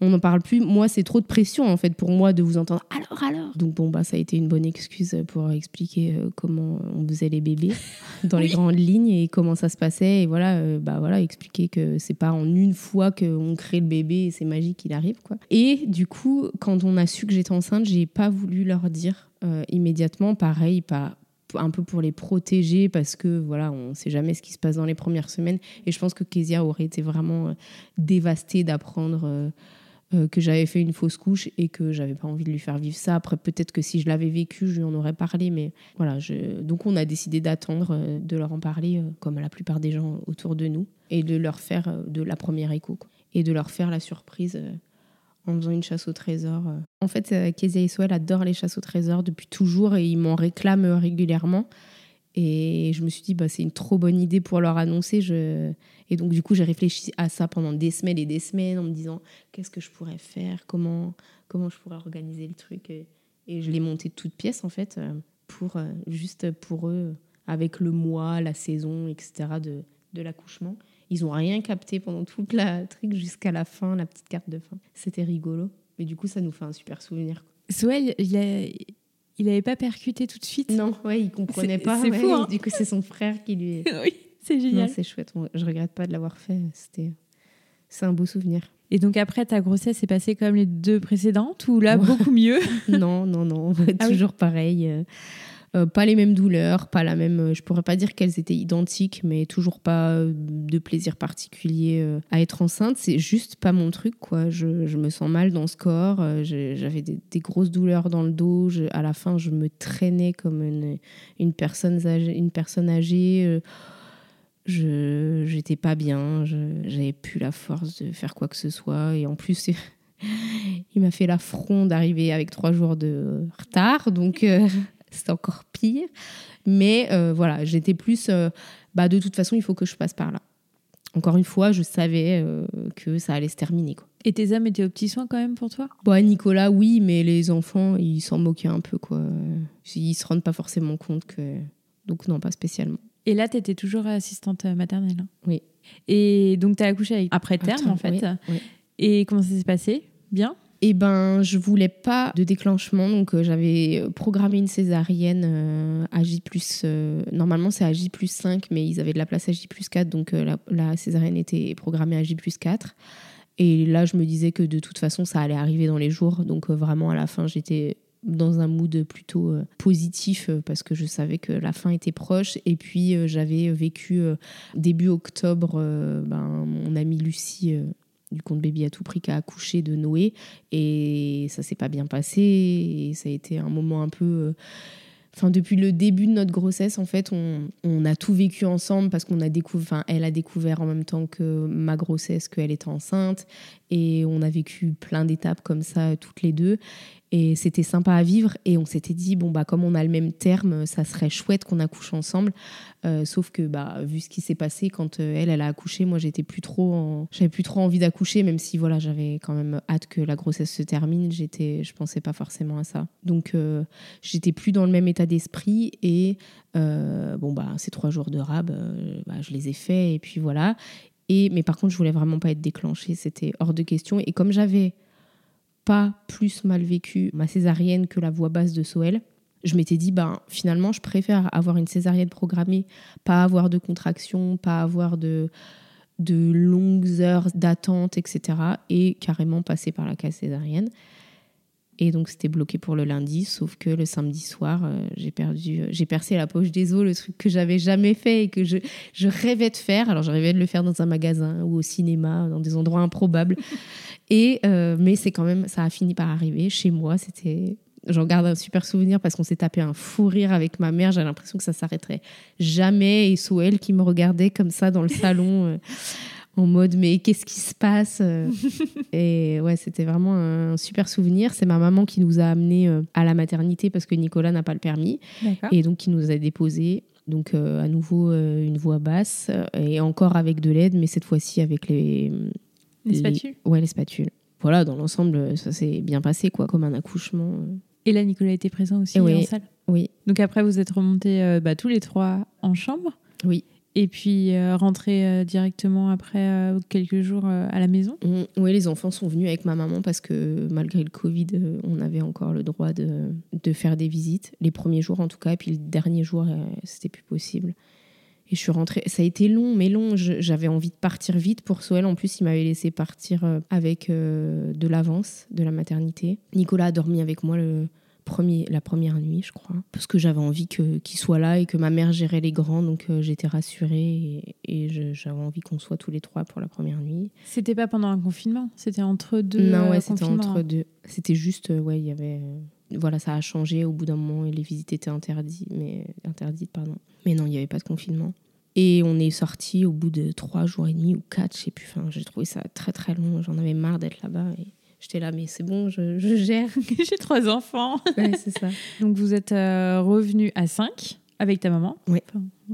On n'en parle plus. Moi, c'est trop de pression en fait pour moi de vous entendre. Alors, alors. Donc bon bah ça a été une bonne excuse pour expliquer euh, comment on faisait les bébés dans les grandes lignes et comment ça se passait et voilà euh, bah voilà expliquer que c'est pas en une fois qu'on crée le bébé et c'est magique qu'il arrive quoi. Et du coup quand on a su que j'étais enceinte, j'ai pas voulu leur dire euh, immédiatement. Pareil, pas un peu pour les protéger parce que voilà, on ne sait jamais ce qui se passe dans les premières semaines. Et je pense que Kezia aurait été vraiment dévastée d'apprendre euh, que j'avais fait une fausse couche et que j'avais pas envie de lui faire vivre ça. Après, peut-être que si je l'avais vécu, je lui en aurais parlé, mais voilà. Donc, on a décidé d'attendre, euh, de leur en parler, euh, comme la plupart des gens autour de nous, et de leur faire de la première écho, et de leur faire la surprise en faisant une chasse au trésor. En fait, Kezia et Soel adorent les chasses au trésor depuis toujours et ils m'en réclament régulièrement. Et je me suis dit, bah, c'est une trop bonne idée pour leur annoncer. Je... Et donc, du coup, j'ai réfléchi à ça pendant des semaines et des semaines en me disant, qu'est-ce que je pourrais faire? Comment, comment je pourrais organiser le truc? Et, je l'ai monté de toutes pièces, en fait, euh, pour, euh, juste pour eux, avec le mois, la saison, etc., de, de l'accouchement. Ils n'ont rien capté pendant toute la truc jusqu'à la fin, la petite carte de fin. C'était rigolo. Mais du coup, ça nous fait un super souvenir. Il n'avait pas percuté tout de suite. Non, ouais, il comprenait pas. C'est fou. Hein. Du coup, c'est son frère qui lui. oui, c'est génial. C'est chouette. Je regrette pas de l'avoir fait. C'était, c'est un beau souvenir. Et donc après, ta grossesse s'est passée comme les deux précédentes ou là beaucoup mieux? Non, non, non, ah toujours pareil. Euh, pas les mêmes douleurs, pas la même. Euh, je pourrais pas dire qu'elles étaient identiques, mais toujours pas euh, de plaisir particulier à être enceinte. C'est juste pas mon truc, quoi. Je, je me sens mal dans ce corps. J'avais des, grosses douleurs dans le dos. à la fin, je me traînais comme une, une personne âgée. Une personne âgée je j'étais pas bien, j'avais plus la force de faire quoi que ce soit et en plus il m'a fait l'affront d'arriver avec trois jours de retard donc c'est encore pire. Mais euh, voilà, j'étais plus, euh, bah, de toute façon, il faut que je passe par là. Encore une fois, je savais euh, que ça allait se terminer. Quoi. Et tes âmes étaient aux petits soins quand même pour toi? Bah, Nicolas, oui, mais les enfants, ils s'en moquaient un peu. Quoi. Ils se rendent pas forcément compte que. Donc, non, pas spécialement. Et là, tu étais toujours assistante maternelle hein? Oui. Et donc, tu as accouché après terme, en fait. Et comment ça s'est passé? Bien? Eh ben, je voulais pas de déclenchement, donc euh, j'avais programmé une césarienne euh, à J+, euh, normalement c'est à J 5, mais ils avaient de la place à J 4, donc la, césarienne était programmée à J 4. Et là, je me disais que de toute façon, ça allait arriver dans les jours, donc vraiment à la fin, j'étais dans un mood plutôt positif parce que je savais que la fin était proche. Et puis j'avais vécu début octobre, ben, mon amie Lucie du compte Baby à tout prix qui a accouché de Noé. Et ça s'est pas bien passé. Et ça a été un moment un peu euh, enfin depuis le début de notre grossesse en fait on, on a tout vécu ensemble parce qu'on a découvert elle a découvert en même temps que ma grossesse qu'elle était enceinte. Et on a vécu plein d'étapes comme ça toutes les deux et c'était sympa à vivre. Et on s'était dit, bon, bah, comme on a le même terme, ça serait chouette qu'on accouche ensemble. Euh, sauf que, bah, vu ce qui s'est passé quand euh, elle, elle a accouché, moi, j'étais plus trop, j'avais plus trop envie d'accoucher, même si, voilà, j'avais quand même hâte que la grossesse se termine. J'étais, je pensais pas forcément à ça. Donc, euh, j'étais plus dans le même état d'esprit. Et, bon, bah, ces trois jours de rab, bah, je les ai faits. Et puis, voilà. Et, mais par contre, je voulais vraiment pas être déclenchée. C'était hors de question. Et comme j'avais pas plus mal vécu ma césarienne que la voix basse de Soel. Je m'étais dit, ben, finalement, je préfère avoir une césarienne programmée, pas avoir de contractions, pas avoir de, de longues heures d'attente, etc. Et carrément passer par la case césarienne. Et donc c'était bloqué pour le lundi, sauf que le samedi soir, euh, j'ai perdu, euh, j'ai percé la poche des os, le truc que j'avais jamais fait et que je, je rêvais de faire. Alors je rêvais de le faire dans un magasin ou au cinéma, dans des endroits improbables. Et euh, mais c'est quand même, ça a fini par arriver chez moi. C'était, j'en garde un super souvenir parce qu'on s'est tapé un fou rire avec ma mère. J'ai l'impression que ça s'arrêterait jamais. Et Soël qui me regardait comme ça dans le salon. Euh, en mode mais qu'est-ce qui se passe euh et ouais c'était vraiment un super souvenir c'est ma maman qui nous a amenés à la maternité parce que Nicolas n'a pas le permis et donc qui nous a déposés donc à nouveau une voix basse et encore avec de l'aide mais cette fois-ci avec les les spatules Ouais, les spatules. Voilà, dans l'ensemble, ça s'est bien passé, quoi, comme un accouchement. Et là, Nicolas était présent aussi en salle Oui. Donc après, vous êtes remontés euh, bah, tous les trois en chambre Oui. Et puis euh, rentrer euh, directement après euh, quelques jours à la maison Oui, les enfants sont venus avec ma maman parce que malgré le Covid, on avait encore le droit de, de, faire des visites, les premiers jours en tout cas, et puis le dernier jour, c'était plus possible. Et je suis rentrée. Ça a été long, mais long. J'avais envie de partir vite pour Soël. En plus, il m'avait laissé partir avec de l'avance de la maternité. Nicolas a dormi avec moi le, premier, la première nuit, je crois, parce que j'avais envie que, qu'il soit là et que ma mère gérait les grands, donc euh, j'étais rassurée et, j'avais envie qu'on soit tous les trois pour la première nuit. C'était pas pendant un confinement, c'était entre deux. Non, ouais, c'était entre deux. C'était juste, euh, ouais, il y avait. Euh, voilà, ça a changé au bout d'un moment et les visites étaient interdites, mais interdites, pardon. Mais non, il n'y avait pas de confinement. Et on est sorti au bout de trois jours et demi ou quatre, je sais plus. Enfin, j'ai trouvé ça très très long. J'en avais marre d'être là-bas. Et J'étais là, mais c'est bon, je, gère. J'ai trois enfants. Ouais, c'est ça. Donc vous êtes euh, revenu à 5 avec ta maman Oui.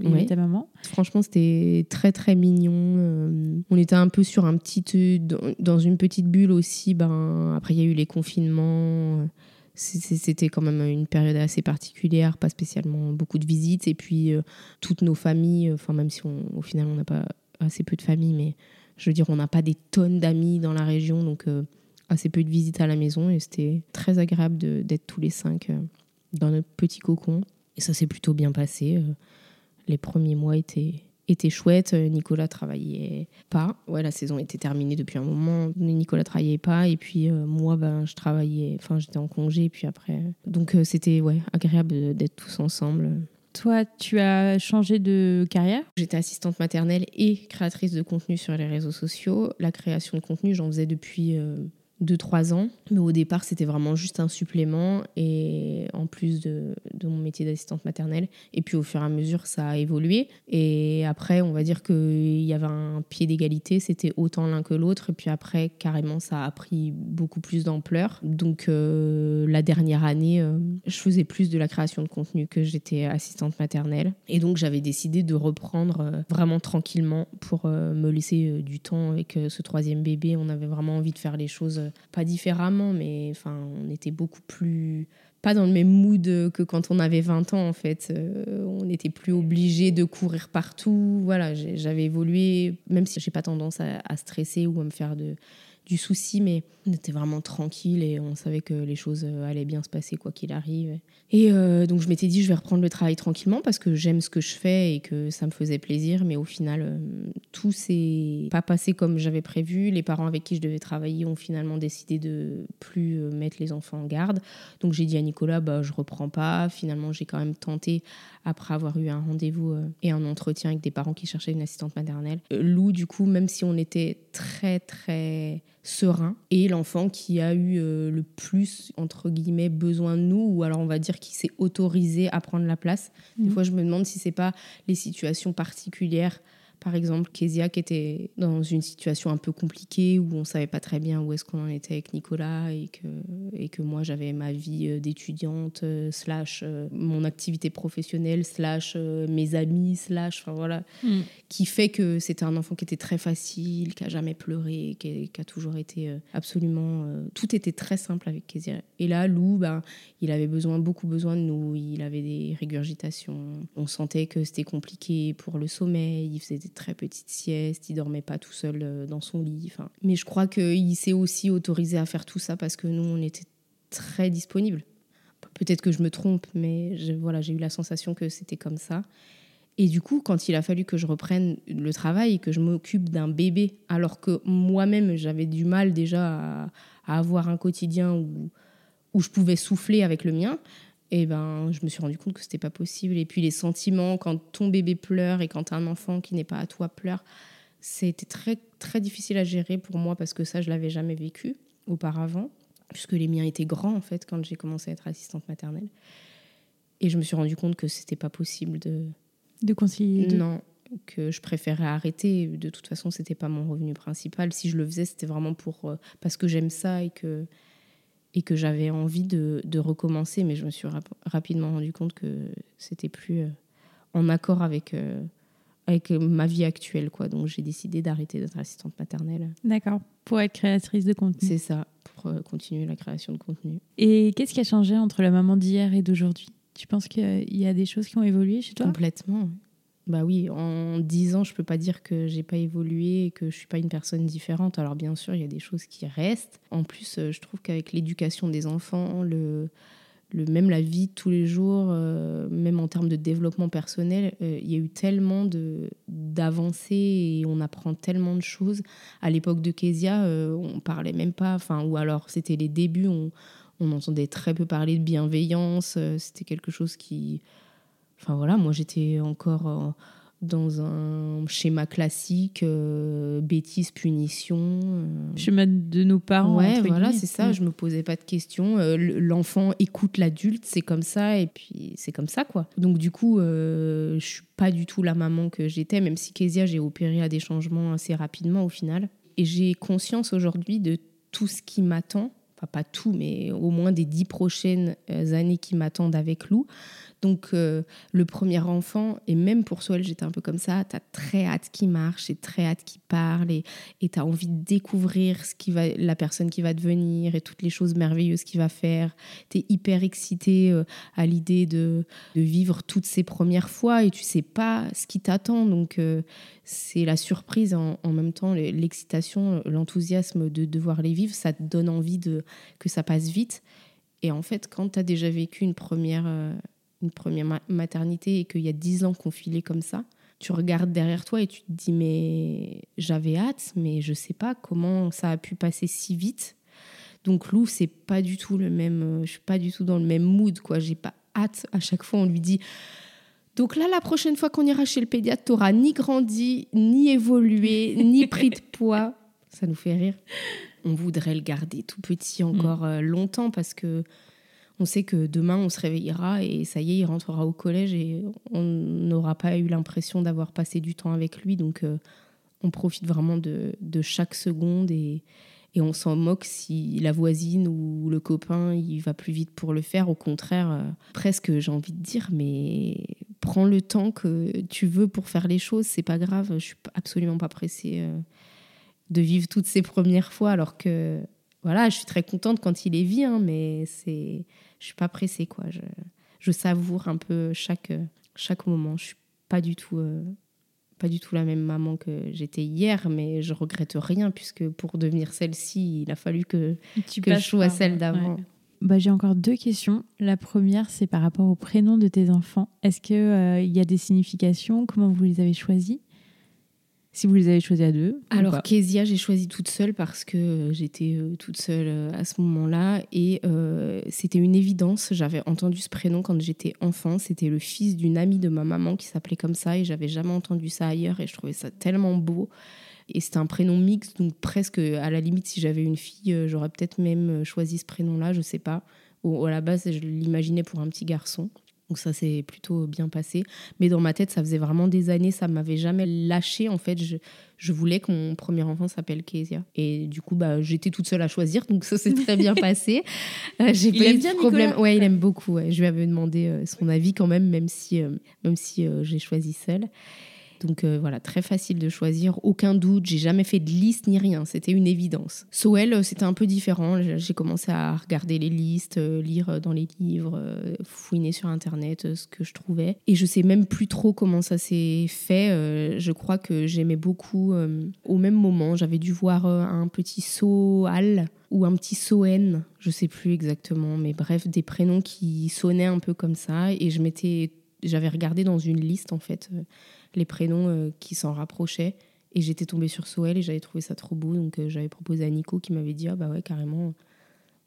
Avec ta maman. Franchement, c'était très très mignon. Euh, on était un peu sur un petit, euh, dans une petite bulle aussi. Ben, après, il y a eu les confinements. C'était quand même une période assez particulière, pas spécialement beaucoup de visites. Et puis, toutes nos familles, enfin, même si au final, on n'a pas assez peu de familles, mais je veux dire, on n'a pas des tonnes d'amis dans la région. Donc, assez peu de visites à la maison et c'était très agréable d'être tous les cinq euh, dans notre petit cocon. Et ça s'est plutôt bien passé. Euh, les premiers mois étaient, étaient chouettes. Euh, Nicolas travaillait pas. Ouais, la saison était terminée depuis un moment. Nicolas travaillait pas. Et puis moi, ben, je travaillais. Enfin, j'étais en congé. Et puis après. Donc c'était ouais, agréable d'être tous ensemble. Toi, tu as changé de carrière? J'étais assistante maternelle et créatrice de contenu sur les réseaux sociaux. La création de contenu, j'en faisais depuis de 3 ans. Mais au départ, c'était vraiment juste un supplément et en plus de, de mon métier d'assistante maternelle. Et puis au fur et à mesure, ça a évolué. Et après, on va dire qu'il y avait un pied d'égalité, c'était autant l'un que l'autre. Et puis après, carrément, ça a pris beaucoup plus d'ampleur. Donc euh, la dernière année, euh, je faisais plus de la création de contenu que j'étais assistante maternelle. Et donc j'avais décidé de reprendre euh, vraiment tranquillement pour me laisser du temps avec ce troisième bébé. On avait vraiment envie de faire les choses pas différemment, mais enfin, on était beaucoup plus pas dans le même mood que quand on avait 20 ans en fait. Euh, on n'était plus obligé de courir partout. Voilà, j'avais évolué, même si j'ai pas tendance à, stresser ou à me faire de, du souci, mais on était vraiment tranquille et on savait que les choses euh, allaient bien se passer quoi qu'il arrive. Et euh, donc je m'étais dit je vais reprendre le travail tranquillement parce que j'aime ce que je fais et que ça me faisait plaisir, mais au final euh, tout s'est pas passé comme j'avais prévu. Les parents avec qui je devais travailler ont finalement décidé de plus mettre les enfants en garde. Donc j'ai dit à Nicolas bah je reprends pas. Finalement j'ai quand même tenté après avoir eu un rendez-vous et un entretien avec des parents qui cherchaient une assistante maternelle. Lou du coup même si on était très très serein et l'enfant qui a eu euh, le plus entre guillemets besoin de nous ou alors on va dire qui s'est autorisé à prendre la place. Des mmh. fois je me demande si c'est pas les situations particulières par exemple, Kezia qui était dans une situation un peu compliquée où on savait pas très bien où est-ce qu'on en était avec Nicolas et que, et que moi j'avais ma vie euh, d'étudiante, euh, slash euh, mon activité professionnelle, slash mes amis, slash, enfin voilà, mm. qui fait que c'était un enfant qui était très facile, qui a jamais pleuré, qui, a toujours été absolument. tout était très simple avec Kezia. Et là, Lou, ben, il avait besoin, beaucoup besoin de nous, il avait des régurgitations, on sentait que c'était compliqué pour le sommeil, il faisait des très petite sieste, il dormait pas tout seul euh, dans son lit. Mais je crois qu'il s'est aussi autorisé à faire tout ça parce que nous, on était très disponibles. Peut-être que je me trompe, mais voilà, j'ai eu la sensation que c'était comme ça. Et du coup, quand il a fallu que je reprenne le travail et que je m'occupe d'un bébé, alors que moi-même, j'avais du mal déjà à, à, avoir un quotidien où, où je pouvais souffler avec le mien, et ben, je me suis rendu compte que c'était pas possible. Et puis les sentiments, quand ton bébé pleure et quand un enfant qui n'est pas à toi pleure, c'était très, très difficile à gérer pour moi parce que ça, je l'avais jamais vécu auparavant, puisque les miens étaient grands en fait quand j'ai commencé à être assistante maternelle. Et je me suis rendu compte que c'était pas possible de. De concilier Non, que je préférais arrêter. De toute façon, c'était pas mon revenu principal. Si je le faisais, c'était vraiment pour euh, parce que j'aime ça et que et que j'avais envie de, de, recommencer, mais je me suis rapidement rendu compte que c'était plus euh, en accord avec, euh, avec ma vie actuelle. Quoi. Donc j'ai décidé d'arrêter d'être assistante maternelle. D'accord, pour être créatrice de contenu. C'est ça, pour euh, continuer la création de contenu. Et qu'est-ce qui a changé entre la maman d'hier et d'aujourd'hui? Tu penses qu'il y a des choses qui ont évolué chez toi? Complètement. Bah oui, en 10 ans, je peux pas dire que j'ai pas évolué et que je suis pas une personne différente. Alors bien sûr, il y a des choses qui restent. En plus, euh, je trouve qu'avec l'éducation des enfants, le, même la vie tous les jours, euh, même en termes de développement personnel, euh, il y a eu tellement d'avancées et on apprend tellement de choses. À l'époque de Kezia, on parlait même pas, enfin, ou alors c'était les débuts, on, on entendait très peu parler de bienveillance. C'était quelque chose qui Enfin voilà, moi j'étais encore euh, dans un schéma classique, euh, bêtise, punition. Euh. Schéma de nos parents. Ouais, voilà, c'est ça. Je me posais pas de questions. L'enfant écoute l'adulte, c'est comme ça, et puis c'est comme ça, quoi. Donc du coup, je suis pas du tout la maman que j'étais, même si Kezia, j'ai opéré à des changements assez rapidement au final. Et j'ai conscience aujourd'hui de tout ce qui m'attend. Enfin, pas tout, mais au moins des dix prochaines années qui m'attendent avec Lou. Donc, euh, le premier enfant, et même pour Soel, j'étais un peu comme ça, tu as très hâte qu'il marche, et très hâte qu'il parle, et tu as envie de découvrir ce qui va, la personne qui va devenir et toutes les choses merveilleuses qu'il va faire. Tu es hyper excité euh, à l'idée de, vivre toutes ces premières fois, et tu sais pas ce qui t'attend. Donc, euh, c'est la surprise en, même temps, l'excitation, l'enthousiasme de devoir les vivre, ça te donne envie de, que ça passe vite. Et en fait, quand tu as déjà vécu une première une première maternité et qu'il y a dix ans qu'on filait comme ça, tu regardes derrière toi et tu te dis mais j'avais hâte, mais je sais pas comment ça a pu passer si vite. Donc Lou, c'est pas du tout le même, euh, je suis pas du tout dans le même mood quoi. J'ai pas hâte. À chaque fois, on lui dit. Donc là, la prochaine fois qu'on ira chez le pédiatre, t'auras ni grandi, ni évolué, ni pris de poids. Ça nous fait rire. On voudrait le garder tout petit encore mm. euh, longtemps parce que on sait que demain on se réveillera et ça y est, il rentrera au collège et on n'aura pas eu l'impression d'avoir passé du temps avec lui. Donc euh, on profite vraiment de, chaque seconde et, on s'en moque si la voisine ou le copain il va plus vite pour le faire. Au contraire, euh, presque j'ai envie de dire, mais prends le temps que tu veux pour faire les choses, c'est pas grave. Je suis absolument pas pressée euh, de vivre toutes ces premières fois alors que voilà, je suis très contente quand il est vie, hein, mais c'est, je suis pas pressée quoi. Je, je, savoure un peu chaque chaque moment. Je suis pas du tout euh, pas du tout la même maman que j'étais hier, mais je regrette rien puisque pour devenir celle-ci, il a fallu que, que je sois celle d'avant. Bah, j'ai encore deux questions. La première, c'est par rapport au prénom de tes enfants. Est-ce qu'il euh, il y a des significations? Comment vous les avez choisis? Si vous les avez choisis à deux Alors, Kezia, j'ai choisi toute seule parce que euh, j'étais euh, toute seule euh, à ce moment-là. Et c'était une évidence. J'avais entendu ce prénom quand j'étais enfant. C'était le fils d'une amie de ma maman qui s'appelait comme ça. Et j'avais jamais entendu ça ailleurs. Et je trouvais ça tellement beau. Et c'était un prénom mixte. Donc, presque à la limite, si j'avais une fille, j'aurais peut-être même choisi ce prénom-là. Je sais pas. Au, à la base, je l'imaginais pour un petit garçon. Donc ça s'est plutôt bien passé. Mais dans ma tête, ça faisait vraiment des années, ça m'avait jamais lâché. En fait, je, je voulais que mon premier enfant s'appelle Kezia. Et du coup, bah, j'étais toute seule à choisir, donc ça s'est très bien passé. Euh, j'ai pas eu de problème. Ouais, il aime beaucoup. Je lui avais demandé euh, son avis quand même, même si, euh, même si j'ai choisi seule. Donc euh, voilà, très facile de choisir, aucun doute, j'ai jamais fait de liste ni rien, c'était une évidence. Soel, euh, c'était un peu différent, j'ai commencé à regarder les listes, euh, lire dans les livres, fouiner sur internet ce que je trouvais. Et je sais même plus trop comment ça s'est fait, je crois que j'aimais beaucoup, au même moment, j'avais dû voir un petit Soal ou un petit Soen, je sais plus exactement, mais bref, des prénoms qui sonnaient un peu comme ça, et je j'avais regardé dans une liste en fait les prénoms euh, qui s'en rapprochaient. Et j'étais tombée sur Soel et j'avais trouvé ça trop beau. Donc euh, j'avais proposé à Nico qui m'avait dit Ah bah ouais, carrément,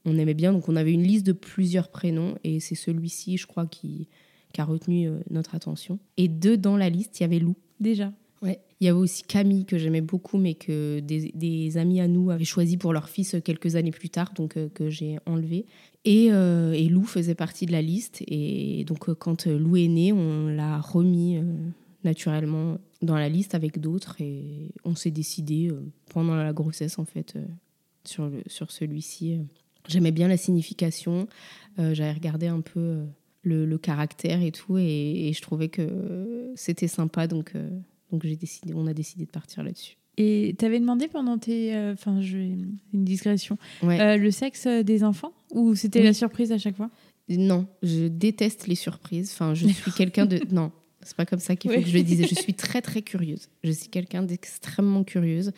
on aimait bien. Donc on avait une liste de plusieurs prénoms et c'est celui-ci, je crois, qui, qui a retenu euh, notre attention. Et deux dans la liste, il y avait Lou. Déjà Ouais. Il y avait aussi Camille que j'aimais beaucoup, mais que des, amis à nous avaient choisi pour leur fils quelques années plus tard, donc que j'ai enlevé. Et, et, Lou faisait partie de la liste. Et donc quand Lou est né, on l'a remis naturellement dans la liste avec d'autres et on s'est décidé euh, pendant la grossesse en fait euh, sur, le, sur celui-ci. Euh. J'aimais bien la signification, j'avais regardé un peu le, caractère et tout et, je trouvais que c'était sympa donc, donc j'ai décidé, on a décidé de partir là-dessus. Et tu avais demandé pendant tes. Enfin, je une discrétion. le sexe des enfants Ou c'était la surprise à chaque fois? Non, je déteste les surprises. Enfin, je suis quelqu'un de. Non, C'est pas comme ça qu'il faut que je le dise. Je suis très très curieuse. Je suis quelqu'un d'extrêmement curieuse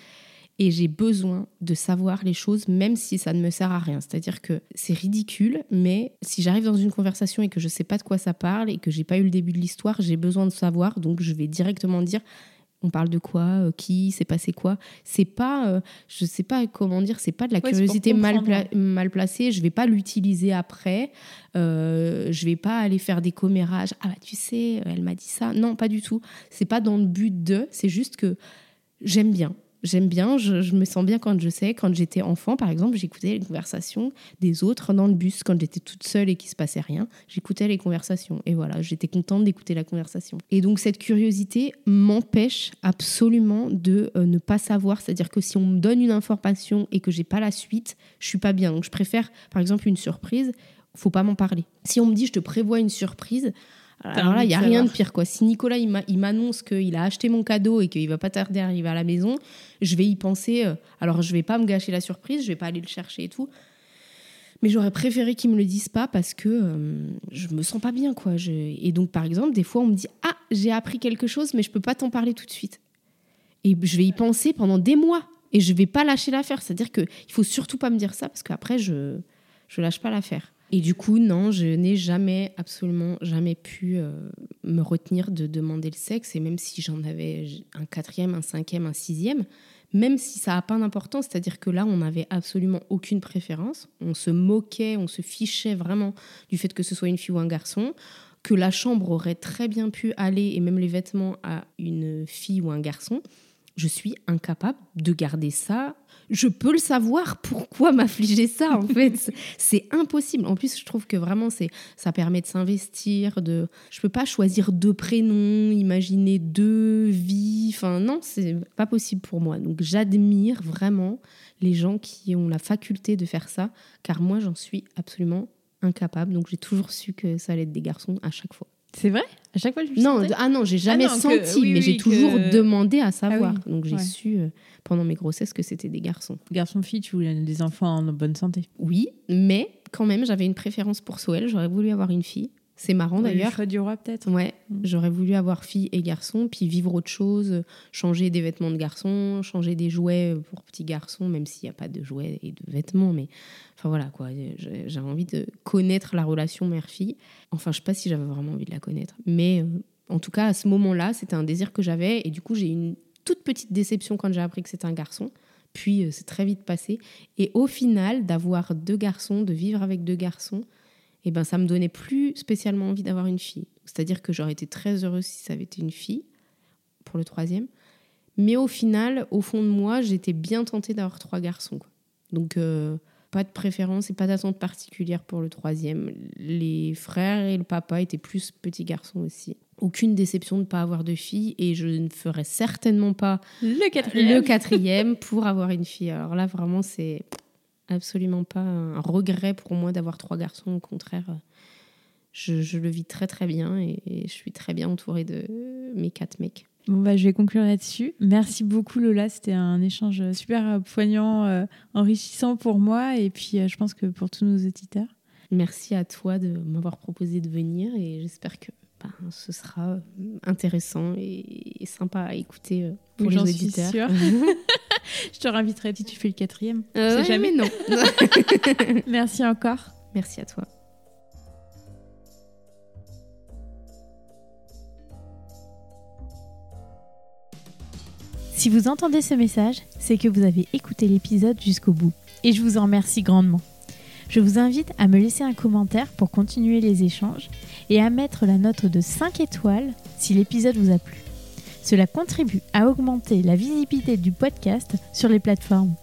et j'ai besoin de savoir les choses même si ça ne me sert à rien. C'est-à-dire que c'est ridicule, mais si j'arrive dans une conversation et que je sais pas de quoi ça parle et que j'ai pas eu le début de l'histoire, j'ai besoin de savoir, donc je vais directement dire on parle de quoi, euh, qui, s'est passé quoi. C'est pas, euh, je sais pas comment dire, c'est pas de la curiosité mal, mal, placée. Je vais pas l'utiliser après. Euh, je vais pas aller faire des commérages. Ah bah tu sais, elle m'a dit ça. Non, pas du tout. C'est pas dans le but de. C'est juste que j'aime bien j'aime bien, je, me sens bien quand je sais. Quand j'étais enfant, par exemple, j'écoutais les conversations des autres dans le bus. Quand j'étais toute seule et qu'il se passait rien, j'écoutais les conversations. Et voilà, j'étais contente d'écouter la conversation. Et donc, cette curiosité m'empêche absolument de euh, ne pas savoir. C'est-à-dire que si on me donne une information et que j'ai pas la suite, je suis pas bien. Donc, je préfère, par exemple, une surprise. Faut pas m'en parler. Si on me dit, je te prévois une surprise, alors là, il n'y a rien de pire. Quoi. Si Nicolas il m'annonce qu'il a acheté mon cadeau et qu'il va pas tarder à arriver à la maison, je vais y penser. Euh, alors, je vais pas me gâcher la surprise, je vais pas aller le chercher et tout. Mais j'aurais préféré qu'il me le dise pas parce que euh, je me sens pas bien. quoi. Et donc, par exemple, des fois, on me dit Ah, j'ai appris quelque chose, mais je peux pas t'en parler tout de suite. Et je vais y penser pendant des mois et je vais pas lâcher l'affaire. C'est-à-dire qu'il faut surtout pas me dire ça parce qu'après, je je lâche pas l'affaire. Et du coup, non, je n'ai jamais, absolument jamais pu euh, me retenir de demander le sexe. Et même si j'en avais un quatrième, un cinquième, un sixième, même si ça n'a pas d'importance, c'est-à-dire que là, on n'avait absolument aucune préférence. On se moquait, on se fichait vraiment du fait que ce soit une fille ou un garçon que la chambre aurait très bien pu aller, et même les vêtements, à une fille ou un garçon, je suis incapable de garder ça je peux le savoir. Pourquoi m'affliger ça en fait? C'est impossible. En plus, je trouve que vraiment, c'est ça permet de s'investir. De, je peux pas choisir deux prénoms, imaginer deux vies. Enfin, non, c'est pas possible pour moi. Donc, j'admire vraiment les gens qui ont la faculté de faire ça, car moi, j'en suis absolument incapable. Donc, j'ai toujours su que ça allait être des garçons à chaque fois. C'est vrai? À chaque fois, je Non, ah non, j'ai jamais ah senti, mais j'ai toujours demandé à savoir. Ah Donc j'ai su euh, pendant mes grossesses que c'était des garçons. Garçon-fille, tu voulais des enfants en bonne santé? Oui, mais quand même, j'avais une préférence pour Soël. J'aurais voulu avoir une fille. C'est marrant d'ailleurs. Le du roi peut-être. Ouais, mm. j'aurais voulu avoir fille et garçon, puis vivre autre chose, changer des vêtements de garçon, changer des jouets pour petits garçons, même s'il n'y a pas de jouets et de vêtements, mais enfin voilà quoi. J'avais envie de connaître la relation mère-fille. Enfin, je sais pas si j'avais vraiment envie de la connaître, mais euh, en tout cas à ce moment-là, c'était un désir que j'avais et du coup j'ai eu une toute petite déception quand j'ai appris que c'était un garçon. Puis euh, c'est très vite passé. Et au final, d'avoir deux garçons, de vivre avec deux garçons, et eh ben ça me donnait plus spécialement envie d'avoir une fille. C'est-à-dire que j'aurais été très heureuse si ça avait été une fille pour le troisième. Mais au final, au fond de moi, j'étais bien tentée d'avoir trois garçons. Donc euh, pas de préférence et pas d'attente particulière pour le troisième. Les frères et le papa étaient plus petits garçons aussi. Aucune déception de ne pas avoir de fille et je ne ferai certainement pas le quatrième, le quatrième pour avoir une fille. Alors là, vraiment, c'est absolument pas un regret pour moi d'avoir trois garçons. Au contraire, je, le vis très très bien et, je suis très bien entourée de mes quatre mecs. Bon, bah, je vais conclure là-dessus. Merci beaucoup Lola, c'était un échange super poignant, euh, enrichissant pour moi et puis euh, je pense que pour tous nos auditeurs. Merci à toi de m'avoir proposé de venir et j'espère que bah, ce sera intéressant et, sympa à écouter pour les auditeurs. je te réinviterai si tu fais le quatrième. Euh, jamais non. Merci encore. Merci à toi. Si vous entendez ce message, c'est que vous avez écouté l'épisode jusqu'au bout. Et je vous en remercie grandement. Je vous invite à me laisser un commentaire pour continuer les échanges et à mettre la note de 5 étoiles si l'épisode vous a plu. Cela contribue à augmenter la visibilité du podcast sur les plateformes.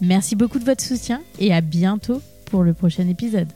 Merci beaucoup de votre soutien et à bientôt pour le prochain épisode.